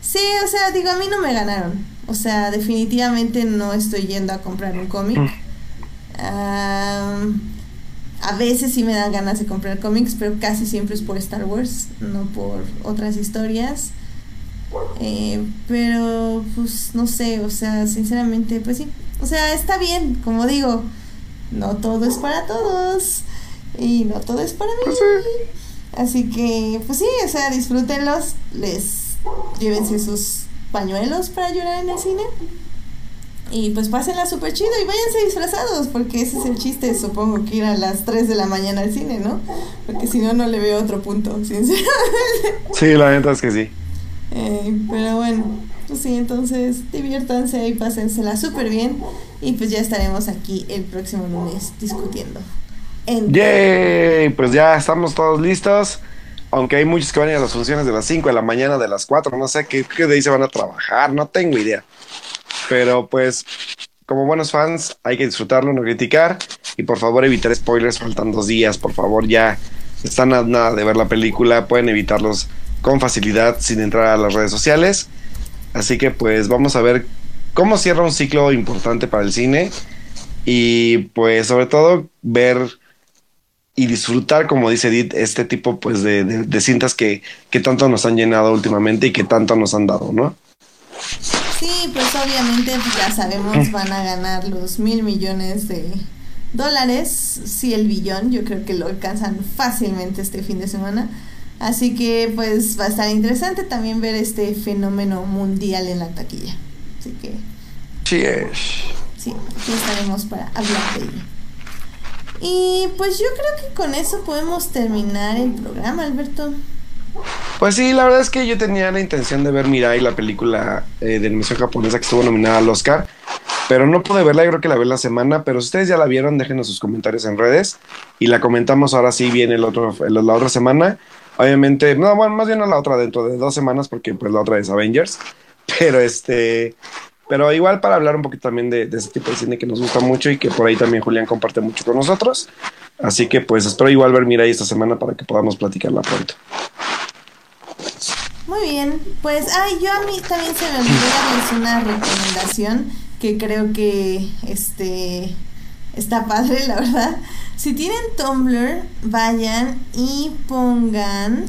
Sí, o sea, digo, a mí no me ganaron. O sea, definitivamente no estoy yendo a comprar un cómic. Mm. a veces sí me dan ganas de comprar cómics, pero casi siempre es por Star Wars, no por otras historias. Eh, pero, pues, no sé, o sea, sinceramente, pues sí. O sea, está bien, como digo, no todo es para todos y no todo es para mí. Pues Así que, pues sí, o sea, disfrútenlos, les llévense sus pañuelos para llorar en el cine. Y pues pásenla súper chido y váyanse disfrazados, porque ese es el chiste, supongo que ir a las 3 de la mañana al cine, ¿no? Porque si no, no le veo otro punto, sinceramente. Sí, la neta es que sí. Eh, pero bueno, pues sí, entonces diviértanse y pásensela súper bien. Y pues ya estaremos aquí el próximo lunes discutiendo. Yay, pues ya estamos todos listos. Aunque hay muchos que van a ir a las funciones de las 5 de la mañana, de las 4, no sé qué, qué de ahí se van a trabajar, no tengo idea. Pero pues, como buenos fans, hay que disfrutarlo, no criticar. Y por favor, evitar spoilers, faltan dos días, por favor, ya están a nada de ver la película, pueden evitarlos con facilidad sin entrar a las redes sociales. Así que pues vamos a ver cómo cierra un ciclo importante para el cine. Y pues sobre todo ver y disfrutar, como dice Edith, este tipo pues de, de, cintas que, que, tanto nos han llenado últimamente y que tanto nos han dado, ¿no? Sí, pues obviamente ya sabemos van a ganar los mil millones de dólares, sí el billón, yo creo que lo alcanzan fácilmente este fin de semana. Así que pues va a estar interesante también ver este fenómeno mundial en la taquilla. Así que... Cheers. Sí, aquí estaremos para hablar de ello. Y pues yo creo que con eso podemos terminar el programa, Alberto. Pues sí, la verdad es que yo tenía la intención de ver Mirai, la película eh, de animación japonesa que estuvo nominada al Oscar, pero no pude verla, yo creo que la vi la semana, pero si ustedes ya la vieron, déjenos sus comentarios en redes y la comentamos ahora sí bien el otro, la otra semana. Obviamente, no, bueno, más bien no la otra dentro de dos semanas porque pues la otra es Avengers, pero este, pero igual para hablar un poquito también de, ese tipo de cine que nos gusta mucho y que por ahí también Julián comparte mucho con nosotros. Así que pues espero igual ver Mirai esta semana para que podamos platicarla pronto. Muy bien, pues ay, yo a mí también se me olvidó una recomendación que creo que este está padre, la verdad. Si tienen Tumblr, vayan y pongan.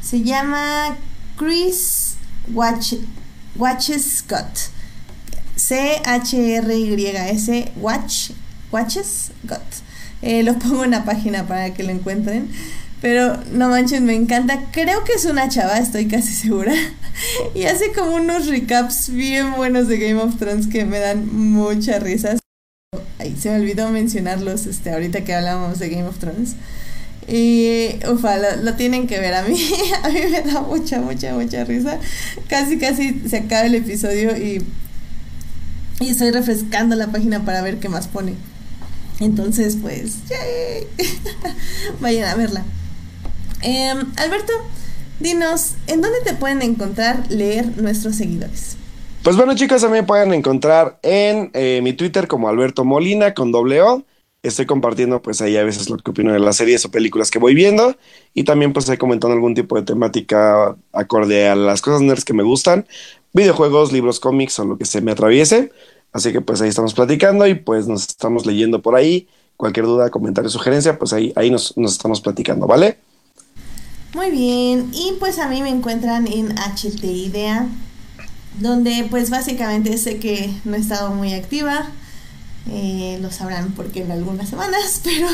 Se llama Chris Watch, Watches Scott. C-H-R-Y-S Watch, Watches Got. Eh, lo pongo en la página para que lo encuentren. Pero no manchen, me encanta. Creo que es una chava, estoy casi segura. y hace como unos recaps bien buenos de Game of Thrones que me dan mucha risa. Ay, se me olvidó mencionarlos este, ahorita que hablábamos de Game of Thrones. Y ufa, lo, tienen que ver. A mí, a mí me da mucha, mucha, mucha risa. Casi, casi se acaba el episodio y, y estoy refrescando la página para ver qué más pone. Entonces, pues, vayan a verla. Em, Alberto, dinos, ¿en dónde te pueden encontrar, leer nuestros seguidores? Pues bueno, chicos, también pueden encontrar en eh, mi Twitter como Alberto Molina con doble O. Estoy compartiendo pues ahí a veces lo que opino de las series o películas que voy viendo y también pues he comentando algún tipo de temática acorde a las cosas nerds que me gustan, videojuegos, libros, cómics o lo que se me atraviese. Así que pues ahí estamos platicando y pues nos estamos leyendo por ahí. Cualquier duda, comentario, sugerencia, pues ahí, ahí nos, nos estamos platicando, ¿vale? Muy bien, y pues a mí me encuentran en HT Idea, donde pues básicamente sé que no he estado muy activa, eh, lo sabrán porque en algunas semanas, pero,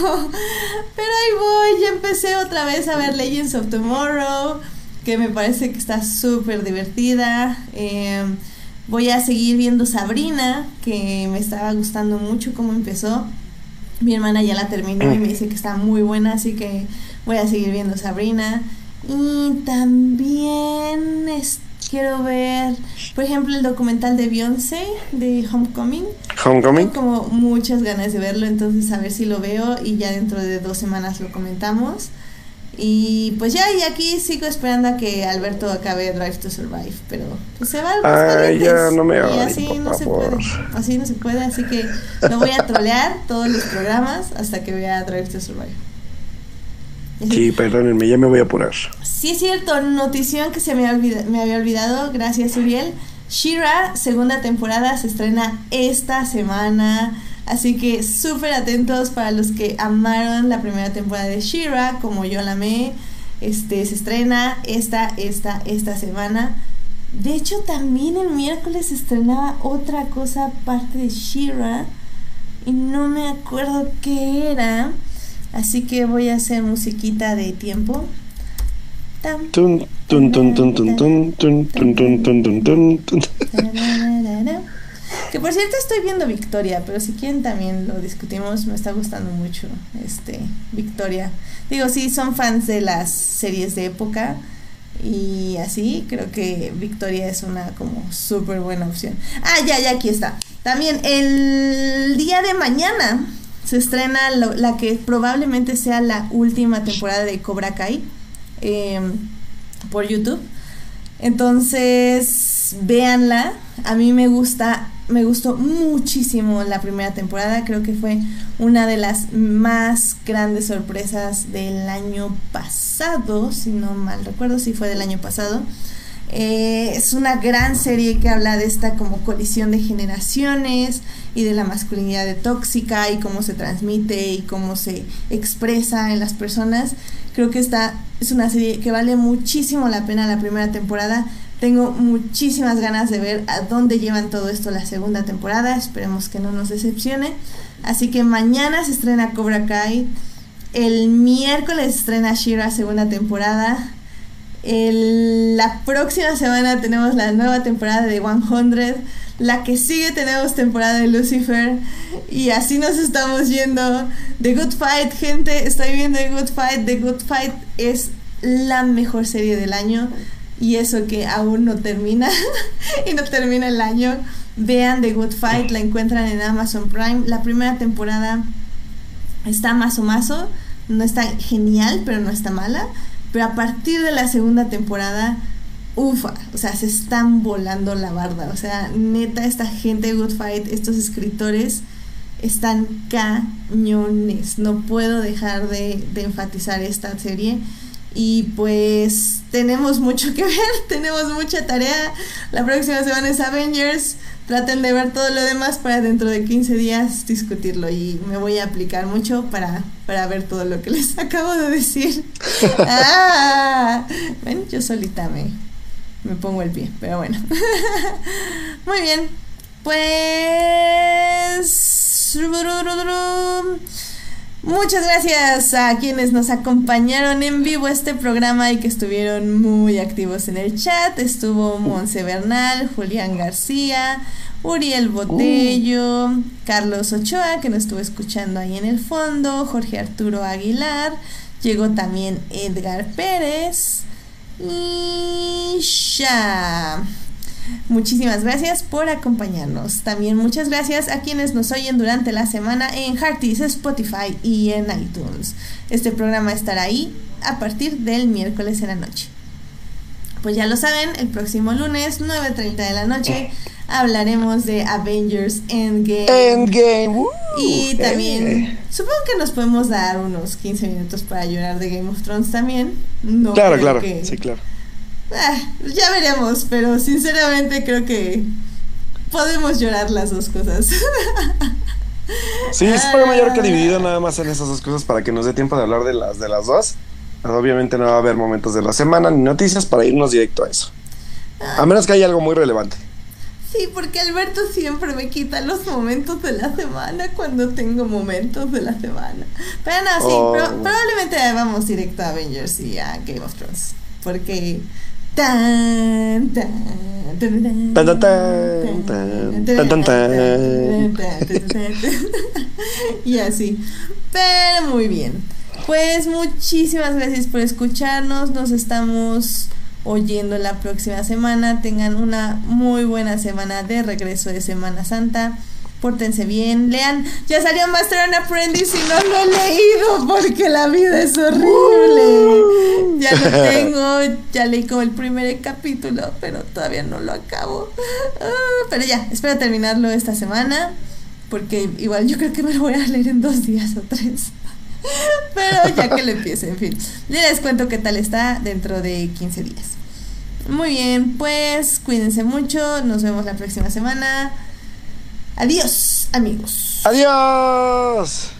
pero ahí voy, ya empecé otra vez a ver Legends of Tomorrow, que me parece que está súper divertida. Eh, voy a seguir viendo Sabrina, que me estaba gustando mucho cómo empezó. Mi hermana ya la terminó y me dice que está muy buena, así que voy a seguir viendo Sabrina. Y también quiero ver, por ejemplo, el documental de Beyoncé, de Homecoming. Homecoming. Tengo como muchas ganas de verlo, entonces a ver si lo veo y ya dentro de dos semanas lo comentamos. Y pues ya, y aquí sigo esperando a que Alberto acabe Drive to Survive, pero pues se va a ya no me Y así no se puede, así no se puede, así que no voy a trolear todos los programas hasta que vea Drive to Survive. Sí, perdónenme, ya me voy a apurar. Sí, es cierto, notición que se me, había olvidado, gracias Uriel. Shira, segunda temporada, se estrena esta semana. Así que súper atentos para los que amaron la primera temporada de Shira, como yo la amé. Este, se estrena esta, esta, esta semana. De hecho, también el miércoles se estrenaba otra cosa aparte de Shira. Y no me acuerdo qué era. Así que voy a hacer musiquita de tiempo. Que por cierto estoy viendo Victoria, pero si quieren también lo discutimos, me está gustando mucho este Victoria. Digo, sí, son fans de las series de época y así, creo que Victoria es una como súper buena opción. Ah, ya, ya, aquí está. También el día de mañana se estrena la que probablemente sea la última temporada de Cobra Kai em, por YouTube. Entonces, véanla. A mí me gusta, me gustó muchísimo la primera temporada. Creo que fue una de las más grandes sorpresas del año pasado, si no mal recuerdo, si fue del año pasado. Eh, es una gran serie que habla de esta como colisión de generaciones y de la masculinidad de tóxica y cómo se transmite y cómo se expresa en las personas. Creo que esta es una serie que vale muchísimo la pena la primera temporada. Tengo muchísimas ganas de ver a dónde llevan todo esto la segunda temporada. Esperemos que no nos decepcione. Así que mañana se estrena Cobra Kai. El miércoles estrena Shira segunda temporada la próxima semana tenemos la nueva temporada de 100. La que sigue tenemos temporada de Lucifer. Y así nos estamos yendo. The Good Fight, gente. Estoy viendo The Good Fight. The Good Fight es la mejor serie del año. Y eso que aún no termina. y no termina el año. Vean The Good Fight. La encuentran en Amazon Prime. La primera temporada está más o. No está genial, pero no está mala. Pero a partir de la segunda temporada, ufa, o sea, se están volando la barda. O sea, neta, esta gente de Good Fight, estos escritores, están cañones. No puedo dejar de, enfatizar esta serie. Y pues tenemos mucho que ver, tenemos mucha tarea. La próxima semana es Avengers, traten de ver todo lo demás para dentro de 15 días discutirlo y me voy a aplicar mucho para, para ver todo lo que les acabo de decir. ah, ven, yo solita me, me pongo el pie, pero bueno. Muy bien, pues... Muchas gracias a quienes nos acompañaron en vivo este programa y que estuvieron muy activos en el chat. Estuvo Monse Bernal, Julián García, Uriel Botello, Carlos Ochoa, que nos estuvo escuchando ahí en el fondo, Jorge Arturo Aguilar, llegó también Edgar Pérez y ya. Muchísimas gracias por acompañarnos. También muchas gracias a quienes nos oyen durante la semana en Hearties, Spotify y en iTunes. Este programa estará ahí a partir del miércoles en la noche. Pues ya lo saben, el próximo lunes, 9.30 de la noche, hablaremos de Avengers Endgame. Endgame. y también, supongo que nos podemos dar unos 15 minutos para llorar de Game of Thrones también. No claro, claro. Sí, claro Ah, ya veremos, pero sinceramente creo que podemos llorar las dos cosas. sí, es para mayor que dividido nada más en esas dos cosas para que nos dé tiempo de hablar de las de las dos. Obviamente no va a haber momentos de la semana ni noticias para irnos directo a eso. A menos que haya algo muy relevante. Sí, porque Alberto siempre me quita los momentos de la semana cuando tengo momentos de la semana. Pero no, sí, oh. probablemente vamos directo a Avengers y a Game of Thrones. Porque Tan, y así. Pero muy bien. Pues muchísimas gracias por escucharnos. Nos estamos oyendo la próxima semana. Tengan una muy buena semana de regreso de Semana Santa pórtense bien, lean, ya salió Master and Apprentice y no lo he leído porque la vida es horrible. Ya lo tengo, ya leí como el primer capítulo, pero todavía no lo acabo. Ah, pero ya, espero terminarlo esta semana, porque igual yo creo que me lo voy a leer en dos días o tres. Pero ya que lo empiece, en fin. Les cuento qué tal está dentro de 15 días. Muy bien, pues cuídense mucho, nos vemos la próxima semana. Adiós, amigos. Adiós.